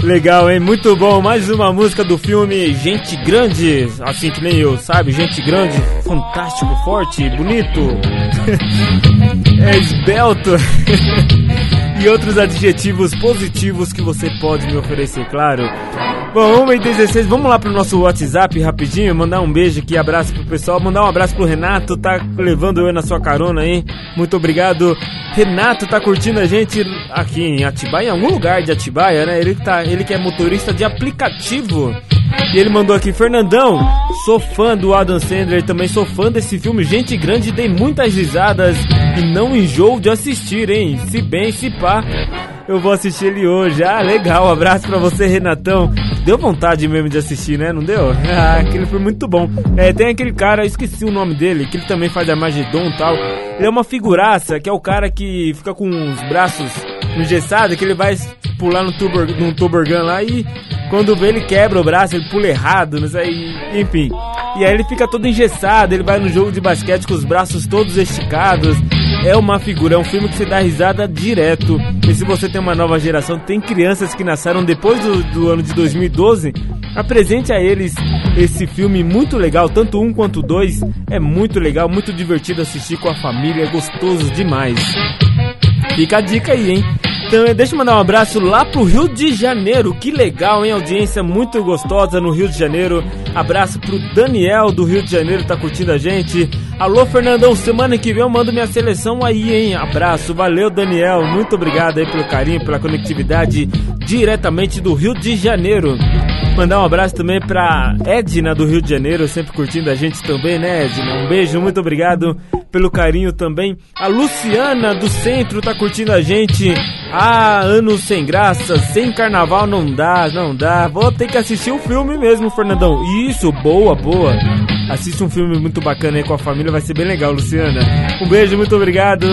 Legal, hein? Muito bom. Mais uma música do filme Gente Grande. Assim que nem eu, sabe? Gente Grande, fantástico, forte, bonito. é esbelto. e outros adjetivos positivos que você pode me oferecer, claro. Bom, 1h16, vamos lá pro nosso WhatsApp rapidinho, mandar um beijo aqui, abraço pro pessoal, mandar um abraço pro Renato, tá levando eu na sua carona aí, muito obrigado. Renato tá curtindo a gente aqui em Atibaia, em algum lugar de Atibaia, né? Ele, tá, ele que é motorista de aplicativo. E ele mandou aqui, Fernandão, sou fã do Adam Sandler, também sou fã desse filme Gente Grande, dei muitas risadas e não enjoo de assistir, hein? Se bem, se pá eu vou assistir ele hoje. Ah, legal, abraço pra você, Renatão. Deu vontade mesmo de assistir, né? Não deu? Ah, aquele foi muito bom. É, tem aquele cara, esqueci o nome dele, que ele também faz Armagedon e tal. Ele é uma figuraça, que é o cara que fica com os braços engessados, que ele vai pular no, tuber, no tobogã lá e quando vê ele quebra o braço, ele pula errado, não sei, enfim. E aí ele fica todo engessado, ele vai no jogo de basquete com os braços todos esticados. É uma figura, é um filme que você dá risada direto. E se você tem uma nova geração, tem crianças que nasceram depois do, do ano de 2012, apresente a eles esse filme muito legal, tanto um quanto dois. É muito legal, muito divertido assistir com a família, é gostoso demais. Fica a dica aí, hein? Então, deixa eu mandar um abraço lá pro Rio de Janeiro. Que legal, hein? Audiência muito gostosa no Rio de Janeiro. Abraço pro Daniel do Rio de Janeiro, tá curtindo a gente. Alô, Fernandão, semana que vem eu mando minha seleção aí, hein? Abraço, valeu, Daniel. Muito obrigado aí pelo carinho, pela conectividade diretamente do Rio de Janeiro. Mandar um abraço também pra Edna do Rio de Janeiro, sempre curtindo a gente também, né, Edna? Um beijo, muito obrigado pelo carinho também. A Luciana do Centro tá curtindo a gente. Ah, anos sem graça, sem carnaval não dá, não dá. Vou ter que assistir o filme mesmo, Fernandão. Isso, boa, boa. Assiste um filme muito bacana aí com a família, vai ser bem legal, Luciana. Um beijo, muito obrigado.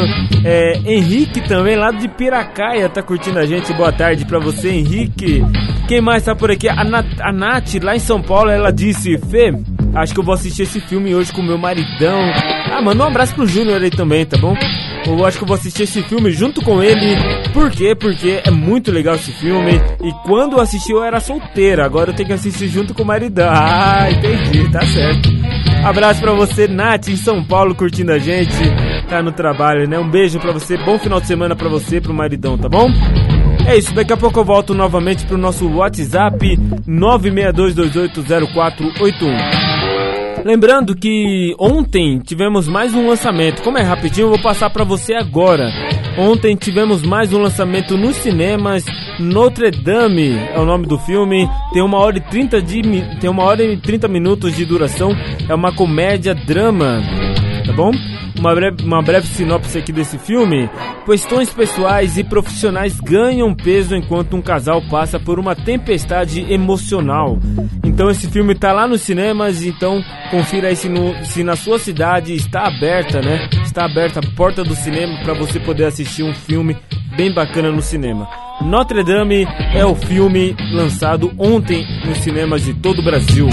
É, Henrique também, lá de Piracaia, tá curtindo a gente. Boa tarde pra você, Henrique. Quem mais tá por aqui? A, Nat, a Nath, lá em São Paulo, ela disse: Fê, acho que eu vou assistir esse filme hoje com meu maridão. Ah, manda um abraço pro Júnior aí também, tá bom? Eu acho que eu vou assistir esse filme junto com ele. Por quê? Porque é muito legal esse filme. E quando eu assisti, eu era solteira. Agora eu tenho que assistir junto com o maridão. Ah, entendi, tá certo. Abraço pra você, Nath, em São Paulo, curtindo a gente. Tá no trabalho, né? Um beijo pra você. Bom final de semana pra você, pro maridão, tá bom? É isso, daqui a pouco eu volto novamente pro nosso WhatsApp 962280481. Lembrando que ontem tivemos mais um lançamento. Como é rapidinho, eu vou passar para você agora. Ontem tivemos mais um lançamento nos cinemas. Notre Dame é o nome do filme. Tem uma hora e 30 de tem uma hora e 30 minutos de duração. É uma comédia drama, tá bom? Uma breve, uma breve sinopse aqui desse filme. Questões pessoais e profissionais ganham peso enquanto um casal passa por uma tempestade emocional. Então esse filme tá lá nos cinemas, então confira aí se, no, se na sua cidade está aberta, né? Está aberta a porta do cinema para você poder assistir um filme bem bacana no cinema. Notre Dame é o filme lançado ontem nos cinemas de todo o Brasil.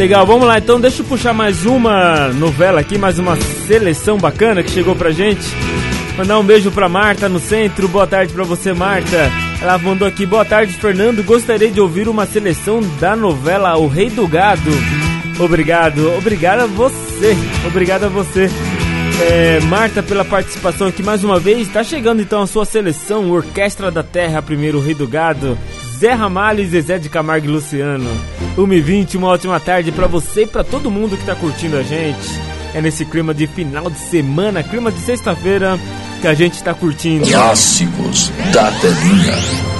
Legal, vamos lá então, deixa eu puxar mais uma novela aqui, mais uma seleção bacana que chegou pra gente. Mandar um beijo pra Marta no centro, boa tarde pra você, Marta. Ela mandou aqui, boa tarde, Fernando. Gostaria de ouvir uma seleção da novela O Rei do Gado. Obrigado, obrigado a você, obrigado a você. É, Marta, pela participação aqui mais uma vez. Tá chegando então a sua seleção, Orquestra da Terra, primeiro Rei do Gado. Zé Ramalho e Zezé de Camargo e Luciano. 1h20, uma ótima tarde para você e para todo mundo que tá curtindo a gente. É nesse clima de final de semana, clima de sexta-feira, que a gente tá curtindo. Clássicos da telinha.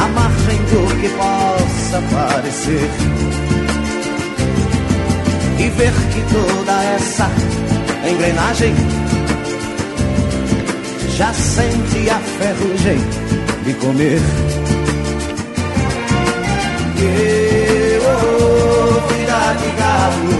à margem do que possa parecer. E ver que toda essa engrenagem já sente a ferrugem de comer. E, oh, vida de gado,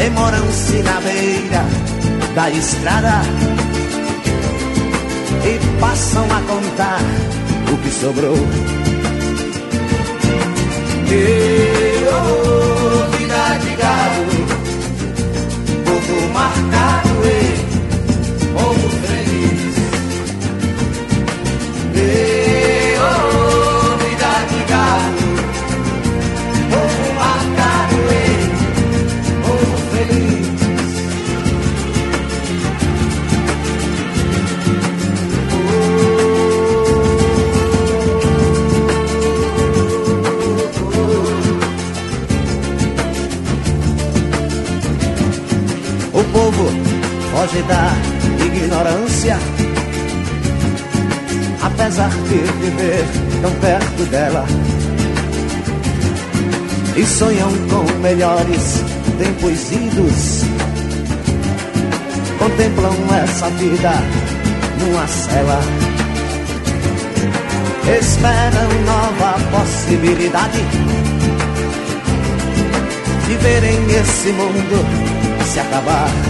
Demoram-se na beira da estrada e passam a contar o que sobrou. E, oh, vida de gado, povo marcado da ignorância, apesar de viver tão perto dela. E sonham com melhores tempos idos. Contemplam essa vida numa cela. Esperam nova possibilidade de verem esse mundo se acabar.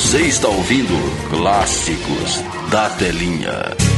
Você está ouvindo Clássicos da Telinha.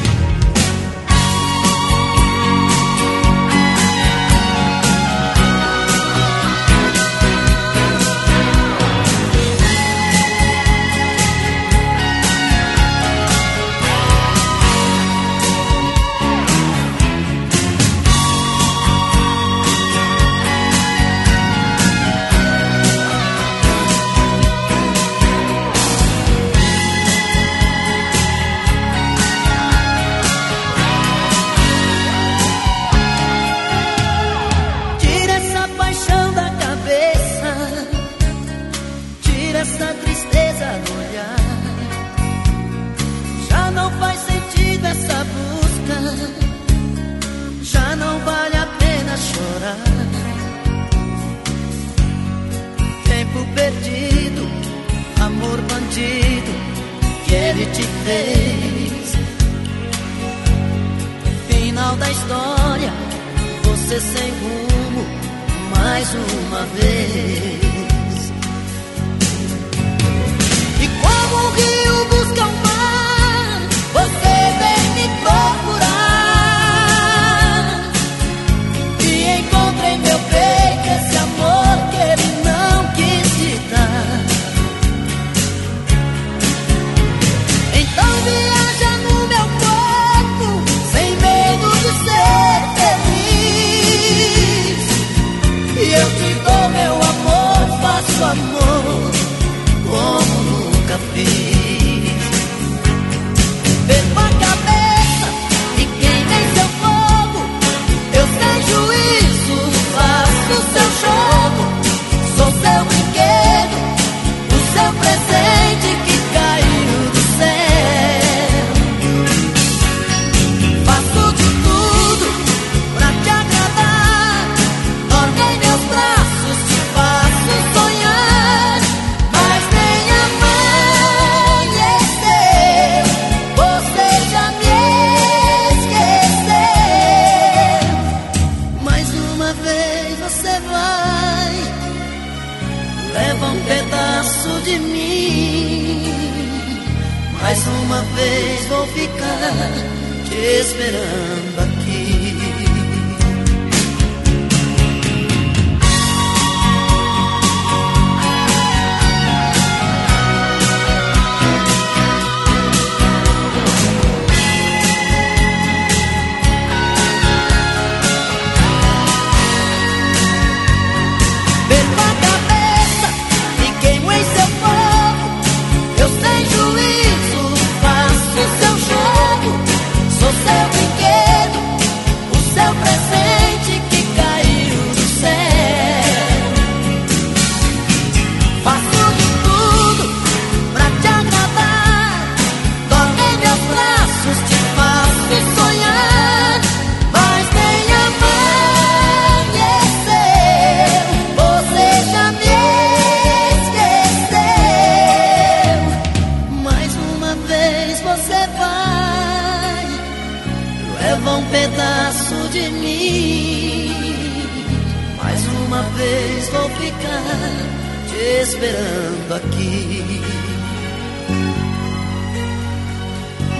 esperando aqui.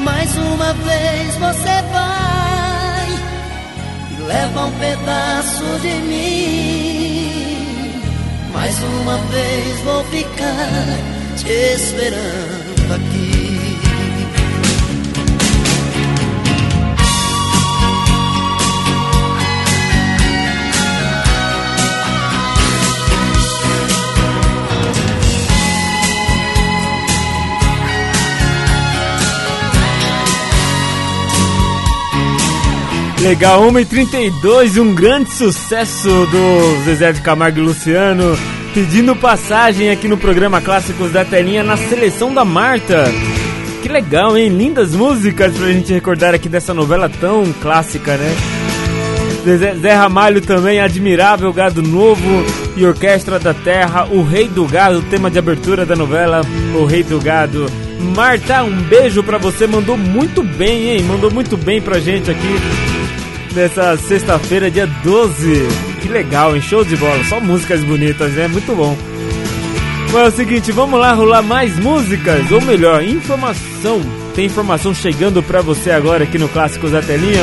Mais uma vez você vai e leva um pedaço de mim. Mais uma vez vou ficar te esperando aqui. Legal, 1h32, um grande sucesso do Zezé de Camargo e Luciano, pedindo passagem aqui no programa Clássicos da Telinha na seleção da Marta. Que legal, hein? Lindas músicas pra gente recordar aqui dessa novela tão clássica, né? Zezé, Zé Ramalho também, admirável Gado Novo e Orquestra da Terra, o Rei do Gado, tema de abertura da novela, o Rei do Gado. Marta, um beijo pra você, mandou muito bem, hein? Mandou muito bem pra gente aqui nessa sexta-feira, dia 12. Que legal, hein? Show de bola. Só músicas bonitas, né? Muito bom. Bom, é o seguinte, vamos lá rolar mais músicas, ou melhor, informação. Tem informação chegando pra você agora aqui no Clássicos da Telinha.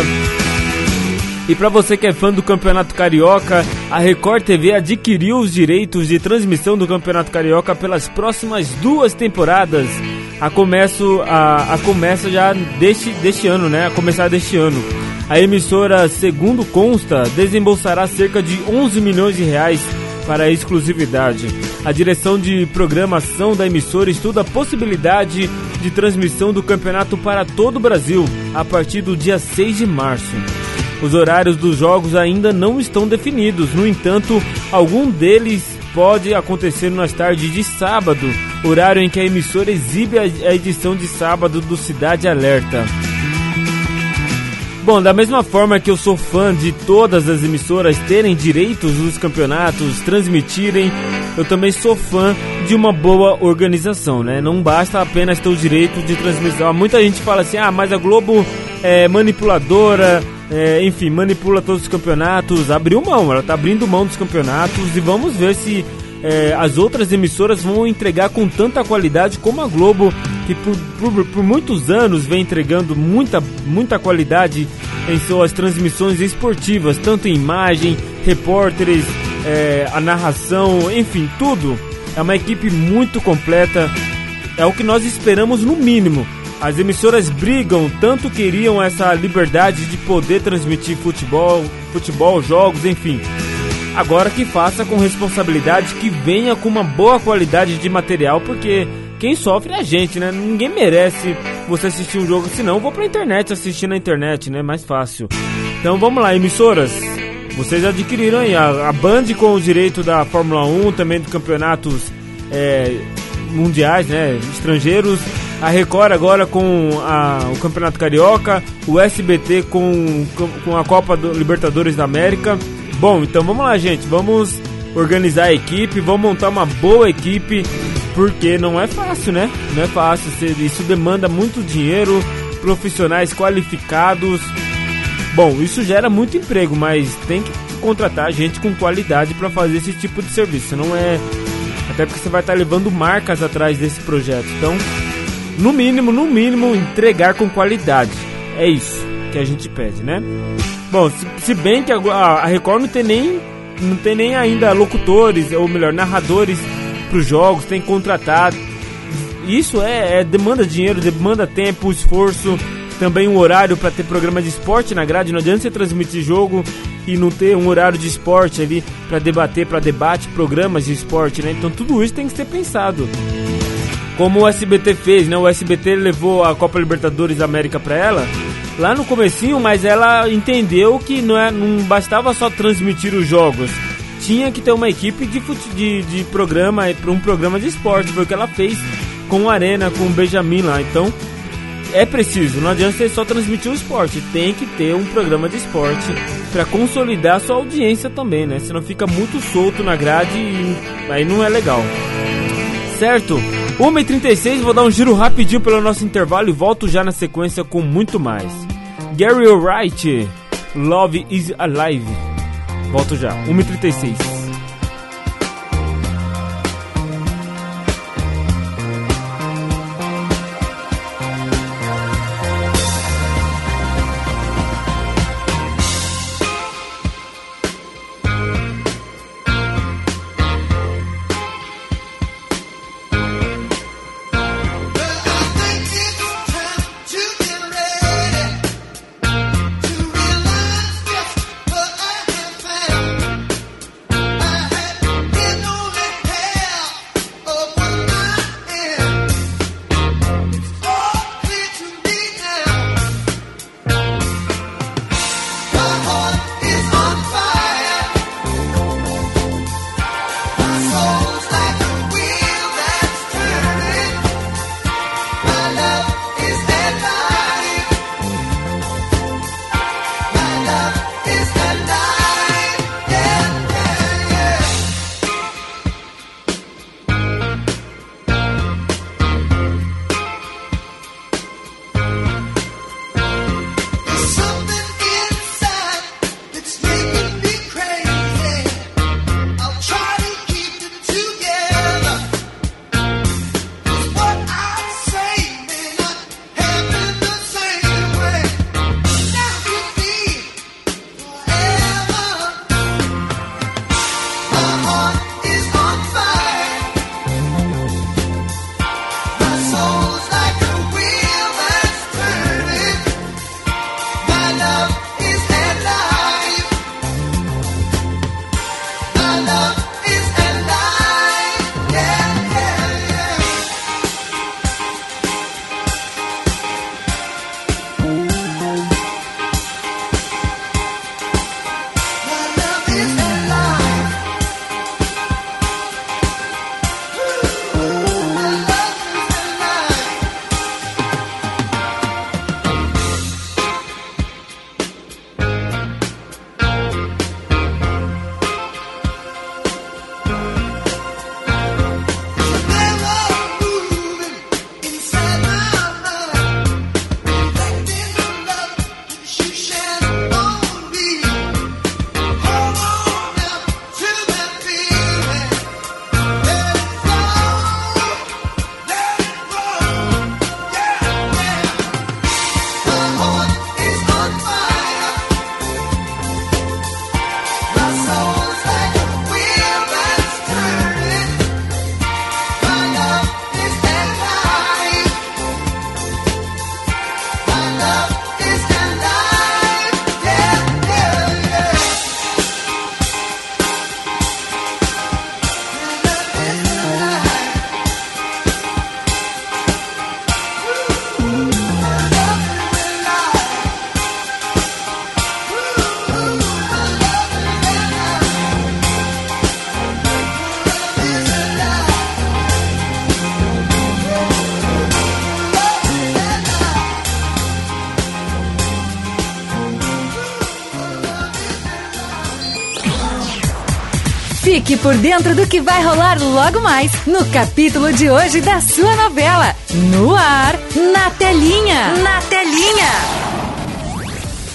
E para você que é fã do Campeonato Carioca, a Record TV adquiriu os direitos de transmissão do Campeonato Carioca pelas próximas duas temporadas. A começo a, a começa já deste, deste ano, né? A começar deste ano. A emissora, segundo consta, desembolsará cerca de 11 milhões de reais para a exclusividade. A direção de programação da emissora estuda a possibilidade de transmissão do campeonato para todo o Brasil a partir do dia 6 de março. Os horários dos jogos ainda não estão definidos, no entanto, algum deles pode acontecer nas tardes de sábado, horário em que a emissora exibe a edição de sábado do Cidade Alerta. Bom, da mesma forma que eu sou fã de todas as emissoras terem direitos nos campeonatos, transmitirem, eu também sou fã de uma boa organização, né? Não basta apenas ter o direito de transmissão. Muita gente fala assim: ah, mas a Globo é manipuladora, é, enfim, manipula todos os campeonatos. Abriu mão, ela tá abrindo mão dos campeonatos e vamos ver se é, as outras emissoras vão entregar com tanta qualidade como a Globo, que por, por, por, muitos anos vem entregando muita, muita qualidade em suas transmissões esportivas, tanto em imagem, repórteres, é, a narração, enfim, tudo. É uma equipe muito completa. É o que nós esperamos no mínimo as emissoras brigam, tanto queriam essa liberdade de poder transmitir futebol, futebol, jogos, enfim. Agora que faça com responsabilidade, que venha com uma boa qualidade de material, porque quem sofre é a gente, né? Ninguém merece você assistir um jogo, senão eu vou pra internet assistir na internet, né? Mais fácil. Então vamos lá, emissoras. Vocês adquiriram aí a, a Band com o direito da Fórmula 1, também de campeonatos é, mundiais, né? Estrangeiros a Record agora com a, o Campeonato Carioca, o SBT com, com a Copa do Libertadores da América. Bom, então vamos lá, gente, vamos organizar a equipe, vamos montar uma boa equipe, porque não é fácil, né? Não é fácil, isso demanda muito dinheiro, profissionais qualificados. Bom, isso gera muito emprego, mas tem que contratar gente com qualidade para fazer esse tipo de serviço. Não é até porque você vai estar levando marcas atrás desse projeto. Então, no mínimo, no mínimo, entregar com qualidade. É isso que a gente pede, né? Bom, se, bem que a, Record não tem nem não tem nem ainda locutores, ou melhor, narradores para os jogos, tem que contratar. Isso é, é, demanda dinheiro, demanda tempo, esforço, também um horário para ter programa de esporte na grade. Não adianta você transmitir jogo e não ter um horário de esporte ali para debater, para debate, programas de esporte, né? Então tudo isso tem que ser pensado como o SBT fez, né? O SBT levou a Copa Libertadores da América para ela lá no comecinho, mas ela entendeu que não, é, não bastava só transmitir os jogos. Tinha que ter uma equipe de, de, de programa para um programa de esporte. Foi o que ela fez com o Arena, com o Benjamin lá. Então é preciso, não adianta você só transmitir o esporte, tem que ter um programa de esporte para consolidar a sua audiência também, né? Senão fica muito solto na grade e aí não é legal. Certo? 1h36, vou dar um giro rapidinho pelo nosso intervalo e volto já na sequência com muito mais. Gary Wright, Love is Alive. Volto já, 1h36. Fique por dentro do que vai rolar logo mais no capítulo de hoje da sua novela. No ar, na telinha. Na telinha.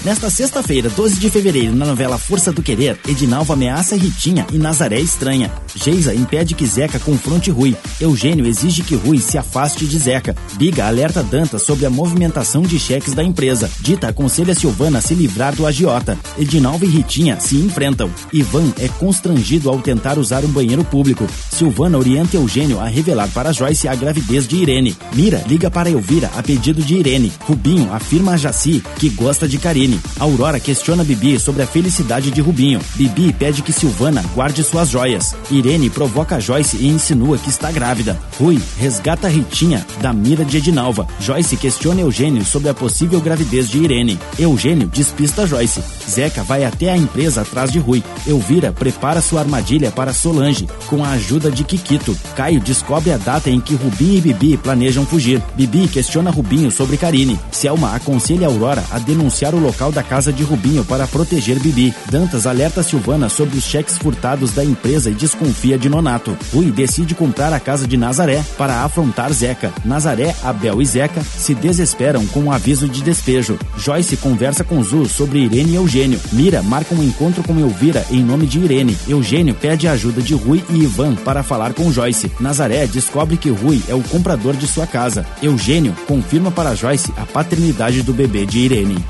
Nesta sexta-feira, 12 de fevereiro, na novela Força do Querer, Edinalva ameaça Ritinha e Nazaré estranha. Geisa impede que Zeca confronte Rui. Eugênio exige que Rui se afaste de Zeca. Biga alerta Danta sobre a movimentação de cheques da empresa. Dita aconselha Silvana a se livrar do agiota. Edinalva e Ritinha se enfrentam. Ivan é constrangido ao tentar usar um banheiro público. Silvana orienta Eugênio a revelar para Joyce a gravidez de Irene. Mira liga para Elvira a pedido de Irene. Rubinho afirma a Jaci que gosta de Karine. Aurora questiona Bibi sobre a felicidade de Rubinho. Bibi pede que Silvana guarde suas joias. Irene provoca Joyce e insinua que está grávida. Rui resgata Ritinha da mira de Edinalva. Joyce questiona Eugênio sobre a possível gravidez de Irene. Eugênio despista Joyce. Zeca vai até a empresa atrás de Rui. Elvira prepara sua armadilha para Solange com a ajuda de Kikito. Caio descobre a data em que Rubinho e Bibi planejam fugir. Bibi questiona Rubinho sobre Karine. Selma aconselha Aurora a denunciar o local da casa de Rubinho para proteger Bibi. Dantas alerta Silvana sobre os cheques furtados da empresa e desconfia de Nonato. Rui decide comprar a casa de Nazaré para afrontar Zeca. Nazaré, Abel e Zeca se desesperam com um aviso de despejo. Joyce conversa com Zu sobre Irene e Eugênio. Mira marca um encontro com Elvira em nome de Irene. Eugênio pede a ajuda de Rui e Ivan para falar com Joyce. Nazaré descobre que Rui é o comprador de sua casa. Eugênio confirma para Joyce a paternidade do bebê de Irene.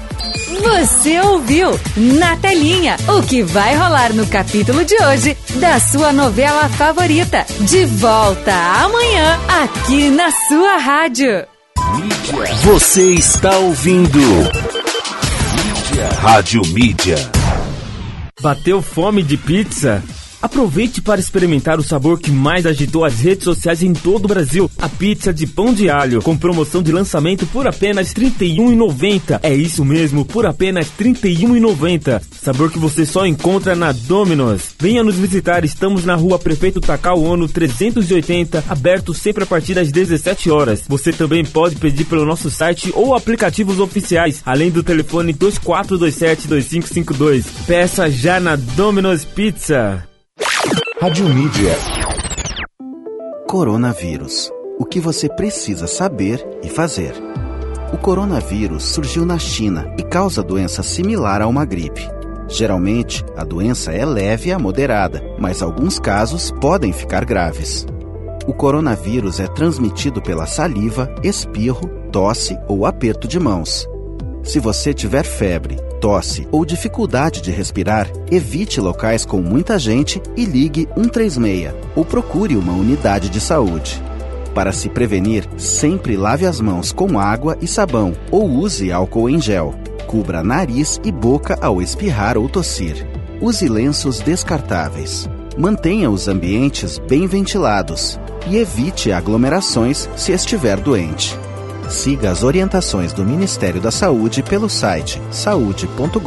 Você ouviu na telinha o que vai rolar no capítulo de hoje da sua novela favorita. De volta amanhã aqui na sua rádio. Você está ouvindo Mídia. Rádio Mídia. Bateu fome de pizza? Aproveite para experimentar o sabor que mais agitou as redes sociais em todo o Brasil, a pizza de pão de alho, com promoção de lançamento por apenas R$ 31,90. É isso mesmo, por apenas R$ 31,90. Sabor que você só encontra na Domino's. Venha nos visitar, estamos na rua Prefeito Takao Ono 380, aberto sempre a partir das 17 horas. Você também pode pedir pelo nosso site ou aplicativos oficiais, além do telefone 2427-2552. Peça já na Domino's Pizza. Rádio Mídia. Coronavírus. O que você precisa saber e fazer. O coronavírus surgiu na China e causa doença similar a uma gripe. Geralmente, a doença é leve a moderada, mas alguns casos podem ficar graves. O coronavírus é transmitido pela saliva, espirro, tosse ou aperto de mãos. Se você tiver febre, tosse ou dificuldade de respirar, evite locais com muita gente e ligue 136 ou procure uma unidade de saúde. Para se prevenir, sempre lave as mãos com água e sabão ou use álcool em gel. Cubra nariz e boca ao espirrar ou tossir. Use lenços descartáveis. Mantenha os ambientes bem ventilados e evite aglomerações se estiver doente. Siga as orientações do Ministério da Saúde pelo site saude.gov.br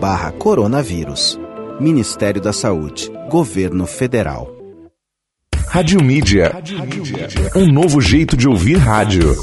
barra coronavírus. Ministério da Saúde. Governo Federal. Rádio Mídia. Um novo jeito de ouvir rádio.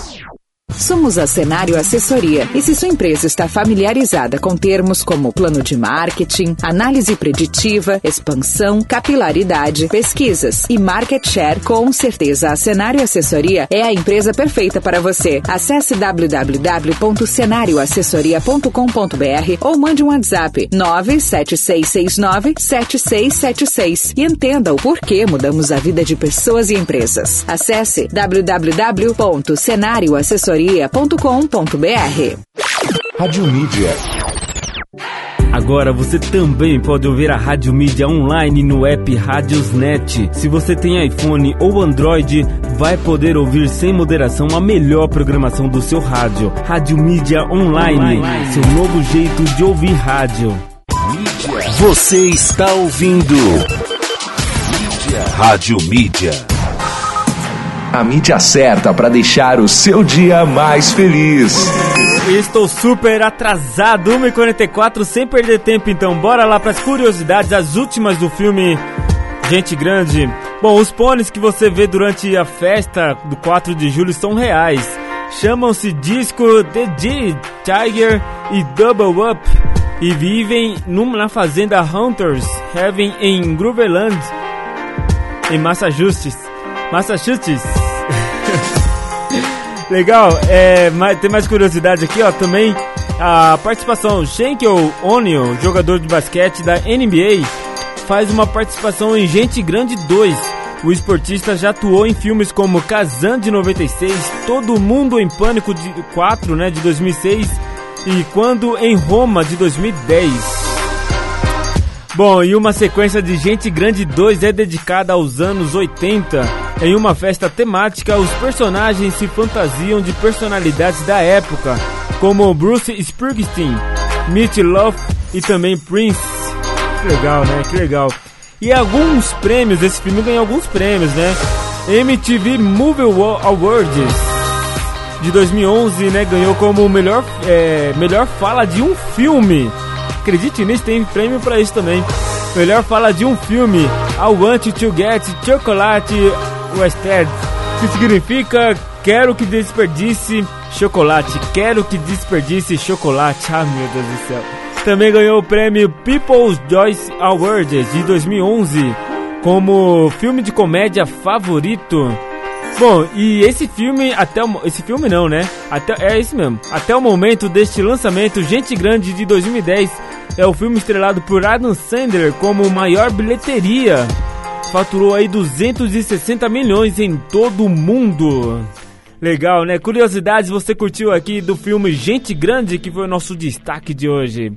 Somos a Cenário Assessoria. E se sua empresa está familiarizada com termos como plano de marketing, análise preditiva, expansão, capilaridade, pesquisas e market share, com certeza a Cenário Assessoria é a empresa perfeita para você. Acesse www.cenarioassessoria.com.br ou mande um WhatsApp 976697676 e entenda o porquê mudamos a vida de pessoas e empresas. Acesse www.cenarioassessoria assessoria.com.br. Rádio Mídia. Agora você também pode ouvir a Rádio Mídia online no app Radiosnet. Se você tem iPhone ou Android, vai poder ouvir sem moderação a melhor programação do seu rádio. Rádio Mídia online, online. seu novo jeito de ouvir rádio. Você está ouvindo Mídia. Rádio Mídia. A mídia certa para deixar o seu dia mais feliz. Estou super atrasado, 1h44, sem perder tempo, então bora lá para as curiosidades, as últimas do filme Gente Grande. Bom, os pôneis que você vê durante a festa do 4 de julho são reais. Chamam-se Disco The D, Tiger e Double Up. e vivem na fazenda Hunters Heaven em Grooveland, em Massachusetts. Massachusetts. Legal, é, tem mais curiosidade aqui, ó, também a participação Shankel O'Neal, jogador de basquete da NBA, faz uma participação em Gente Grande 2. O esportista já atuou em filmes como Kazan de 96, Todo Mundo em Pânico de 4, né, de 2006 e Quando em Roma de 2010. Bom, e uma sequência de Gente Grande 2 é dedicada aos anos 80. Em uma festa temática, os personagens se fantasiam de personalidades da época, como Bruce Springsteen, Meat Love e também Prince. Que legal, né? Que legal. E alguns prêmios, esse filme ganhou alguns prêmios, né? MTV Movie Awards de 2011, né, ganhou como melhor, é, melhor fala de um filme. Acredite nisso, tem prêmio para isso também. Melhor fala de um filme, I Want to Get Chocolate Western, que significa quero que desperdice chocolate, quero que desperdice chocolate. Ah, meu Deus do céu. Também ganhou o prêmio People's Choice Awards de 2011 como filme de comédia favorito. Bom, e esse filme, até o, esse filme não, né? Até, é isso mesmo. Até o momento deste lançamento, Gente Grande de 2010 é o filme estrelado por Adam Sandler como maior bilheteria. Faturou aí 260 milhões em todo o mundo. Legal, né? Curiosidades você curtiu aqui do filme Gente Grande, que foi o nosso destaque de hoje.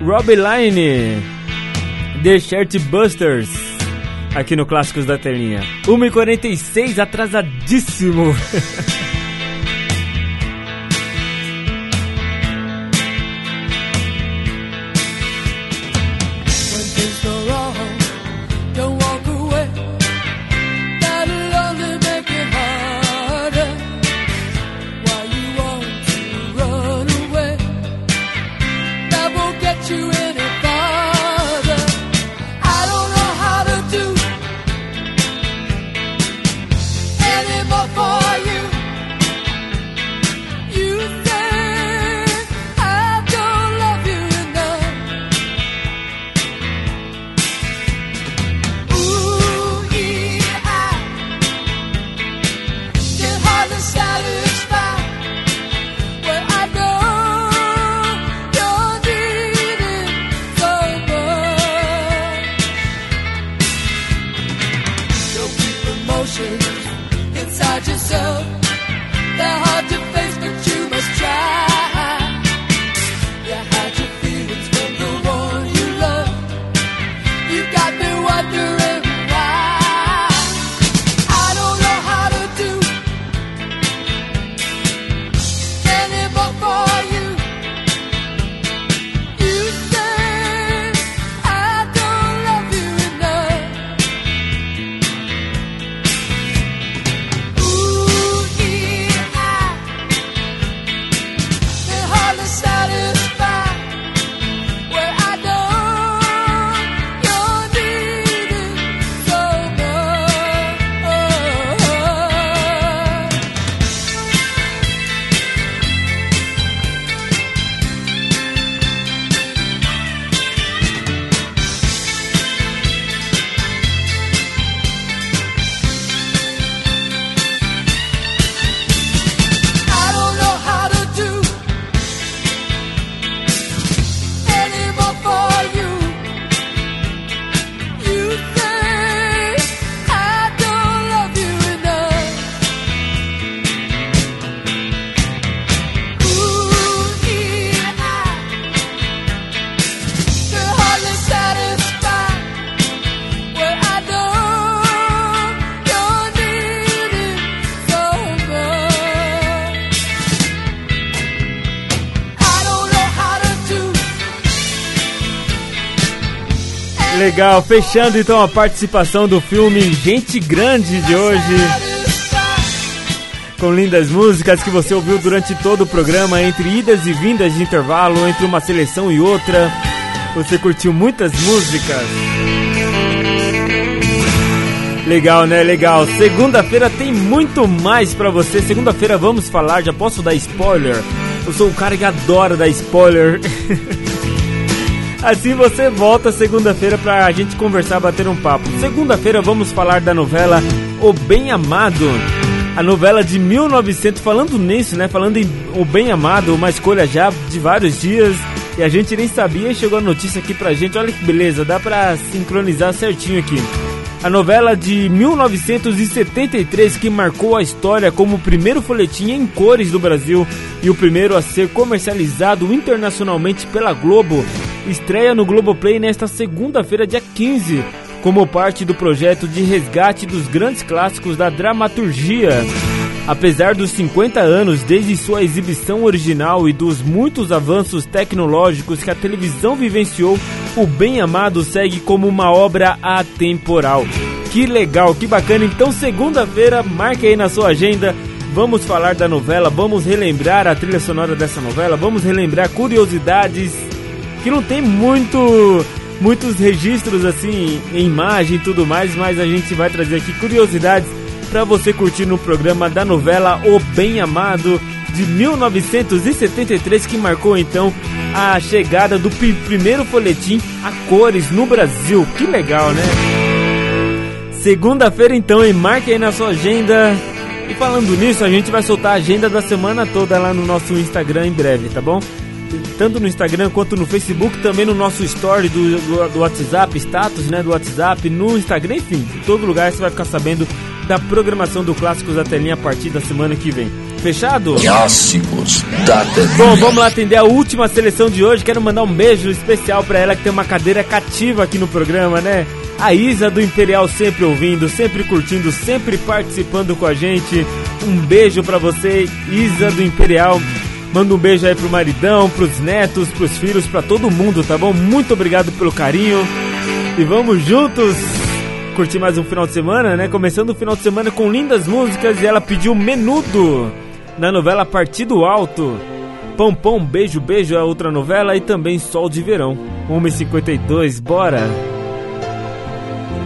Robbie Line, The Shirt Busters aqui no Clássicos da Telinha. 1h46, atrasadíssimo. legal. Fechando então a participação do filme Gente Grande de hoje. Com lindas músicas que você ouviu durante todo o programa, entre idas e vindas de intervalo, entre uma seleção e outra. Você curtiu muitas músicas. Legal, né? Legal. Segunda-feira tem muito mais para você. Segunda-feira vamos falar, já posso dar spoiler? Eu sou o cara que adora dar spoiler. Assim você volta segunda-feira pra gente conversar, bater um papo. Segunda-feira vamos falar da novela O Bem Amado. A novela de 1900, falando nisso, né? Falando em O Bem Amado, uma escolha já de vários dias. E a gente nem sabia chegou a notícia aqui pra gente. Olha que beleza, dá pra sincronizar certinho aqui. A novela de 1973 que marcou a história como o primeiro folhetim em cores do Brasil e o primeiro a ser comercializado internacionalmente pela Globo, estreia no Globoplay nesta segunda-feira, dia 15, como parte do projeto de resgate dos grandes clássicos da dramaturgia. Apesar dos 50 anos desde sua exibição original e dos muitos avanços tecnológicos que a televisão vivenciou, o Bem Amado segue como uma obra atemporal. Que legal, que bacana. Então, segunda-feira, marque aí na sua agenda. Vamos falar da novela, vamos relembrar a trilha sonora dessa novela, vamos relembrar curiosidades que não tem muito muitos registros assim em imagem e tudo mais, mas a gente vai trazer aqui curiosidades para você curtir no programa da novela O Bem Amado de 1973 que marcou então a chegada do primeiro folhetim a cores no Brasil. Que legal, né? Segunda-feira então, e marque aí na sua agenda. E falando nisso, a gente vai soltar a agenda da semana toda lá no nosso Instagram em breve, tá bom? Tanto no Instagram quanto no Facebook, também no nosso story do, do, do WhatsApp, status né, do WhatsApp, no Instagram, enfim, em todo lugar você vai ficar sabendo da programação do Clássicos da Telinha a partir da semana que vem. Fechado? Clássicos da Telinha. Bom, vamos lá atender a última seleção de hoje. Quero mandar um beijo especial para ela que tem uma cadeira cativa aqui no programa, né? A Isa do Imperial sempre ouvindo, sempre curtindo, sempre participando com a gente. Um beijo para você, Isa do Imperial. Manda um beijo aí pro maridão, pros netos, pros filhos, para todo mundo, tá bom? Muito obrigado pelo carinho. E vamos juntos curtir mais um final de semana, né? Começando o final de semana com lindas músicas e ela pediu Menudo na novela Partido Alto. Pão Pão Beijo Beijo é outra novela e também Sol de Verão. 1h52, bora!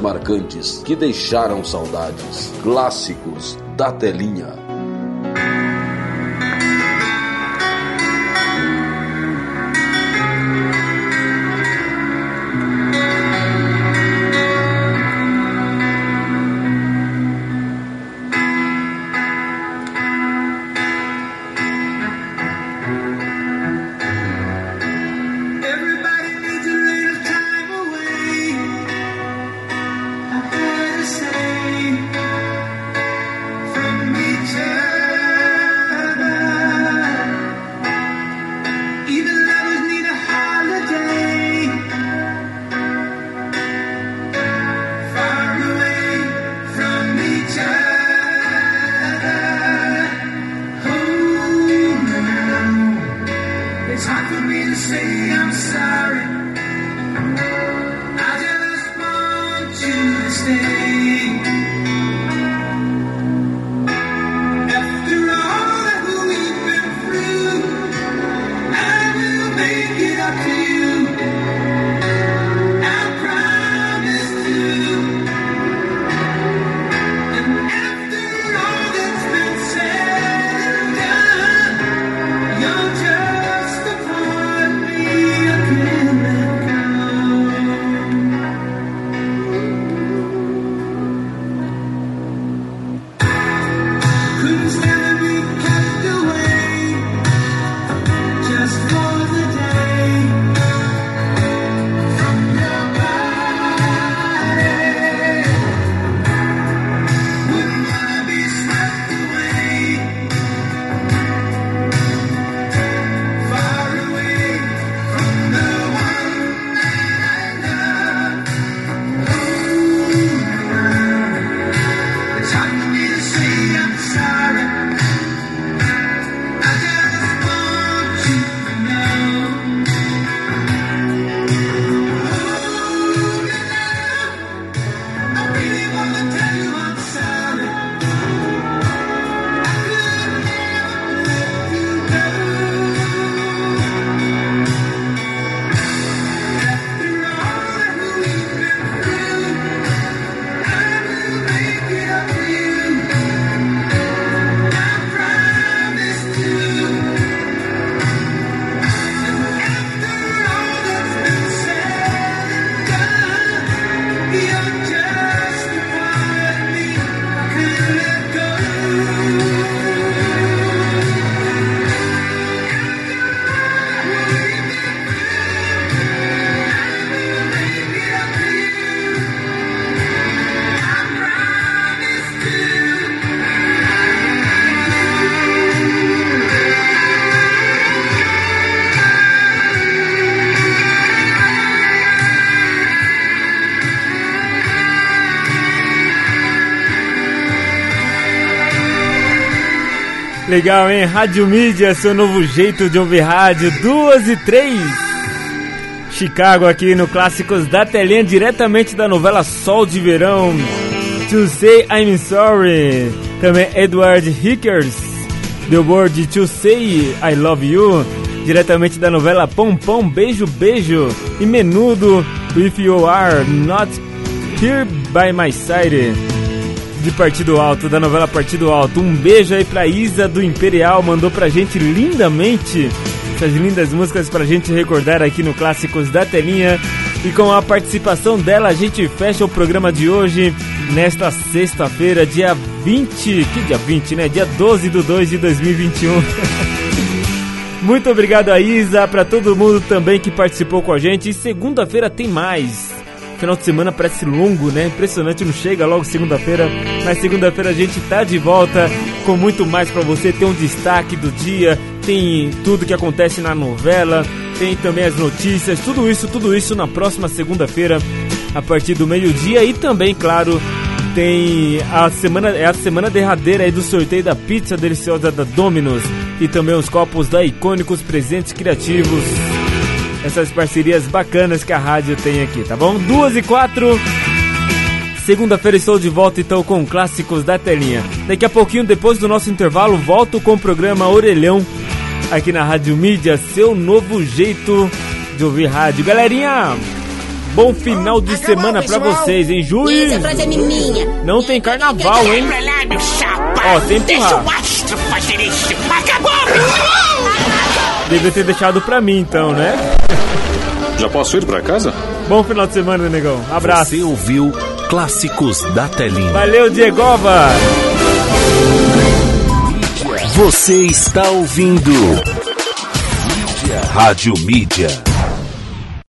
Marcantes que deixaram saudades. Clássicos da telinha. Legal, hein? Rádio Mídia, seu novo jeito de ouvir rádio, duas e três. Chicago aqui no Clássicos da Telinha, diretamente da novela Sol de Verão. To Say I'm Sorry. Também Edward Hickers, The Word To Say I Love You. Diretamente da novela Pom Beijo Beijo. E Menudo, If You Are Not Here By My Side de Partido Alto, da novela Partido Alto. Um beijo aí pra Isa do Imperial, mandou pra gente lindamente essas lindas músicas pra gente recordar aqui no Clássicos da Telinha. E com a participação dela, a gente fecha o programa de hoje, nesta sexta-feira, dia 20. Que dia 20, né? Dia 12 de 2 de 2021. Muito obrigado a Isa, para todo mundo também que participou com a gente. E segunda-feira tem mais. Final de semana parece longo, né? Impressionante, não chega logo segunda-feira. Mas segunda-feira a gente tá de volta com muito mais para você. Tem um destaque do dia, tem tudo que acontece na novela, tem também as notícias, tudo isso, tudo isso na próxima segunda-feira, a partir do meio-dia. E também, claro, tem a semana, é a semana derradeira aí do sorteio da pizza deliciosa da Domino's e também os copos da Icônicos Presentes Criativos essas parcerias bacanas que a rádio tem aqui, tá bom? Duas e quatro. Segunda-feira estou de volta então com clássicos da telinha. Daqui a pouquinho, depois do nosso intervalo, volto com o programa Orelhão aqui na Rádio Mídia, seu novo jeito de ouvir rádio. Galerinha, bom final de semana pra vocês, hein? Juiz! Não tem carnaval, hein? Ó, sem empurrar. Devia ter deixado pra mim então, né? Já posso ir pra casa? Bom final de semana, negão. Abraço. Você ouviu Clássicos da Telinha. Valeu, Diegova! Você está ouvindo Mídia. Rádio Mídia.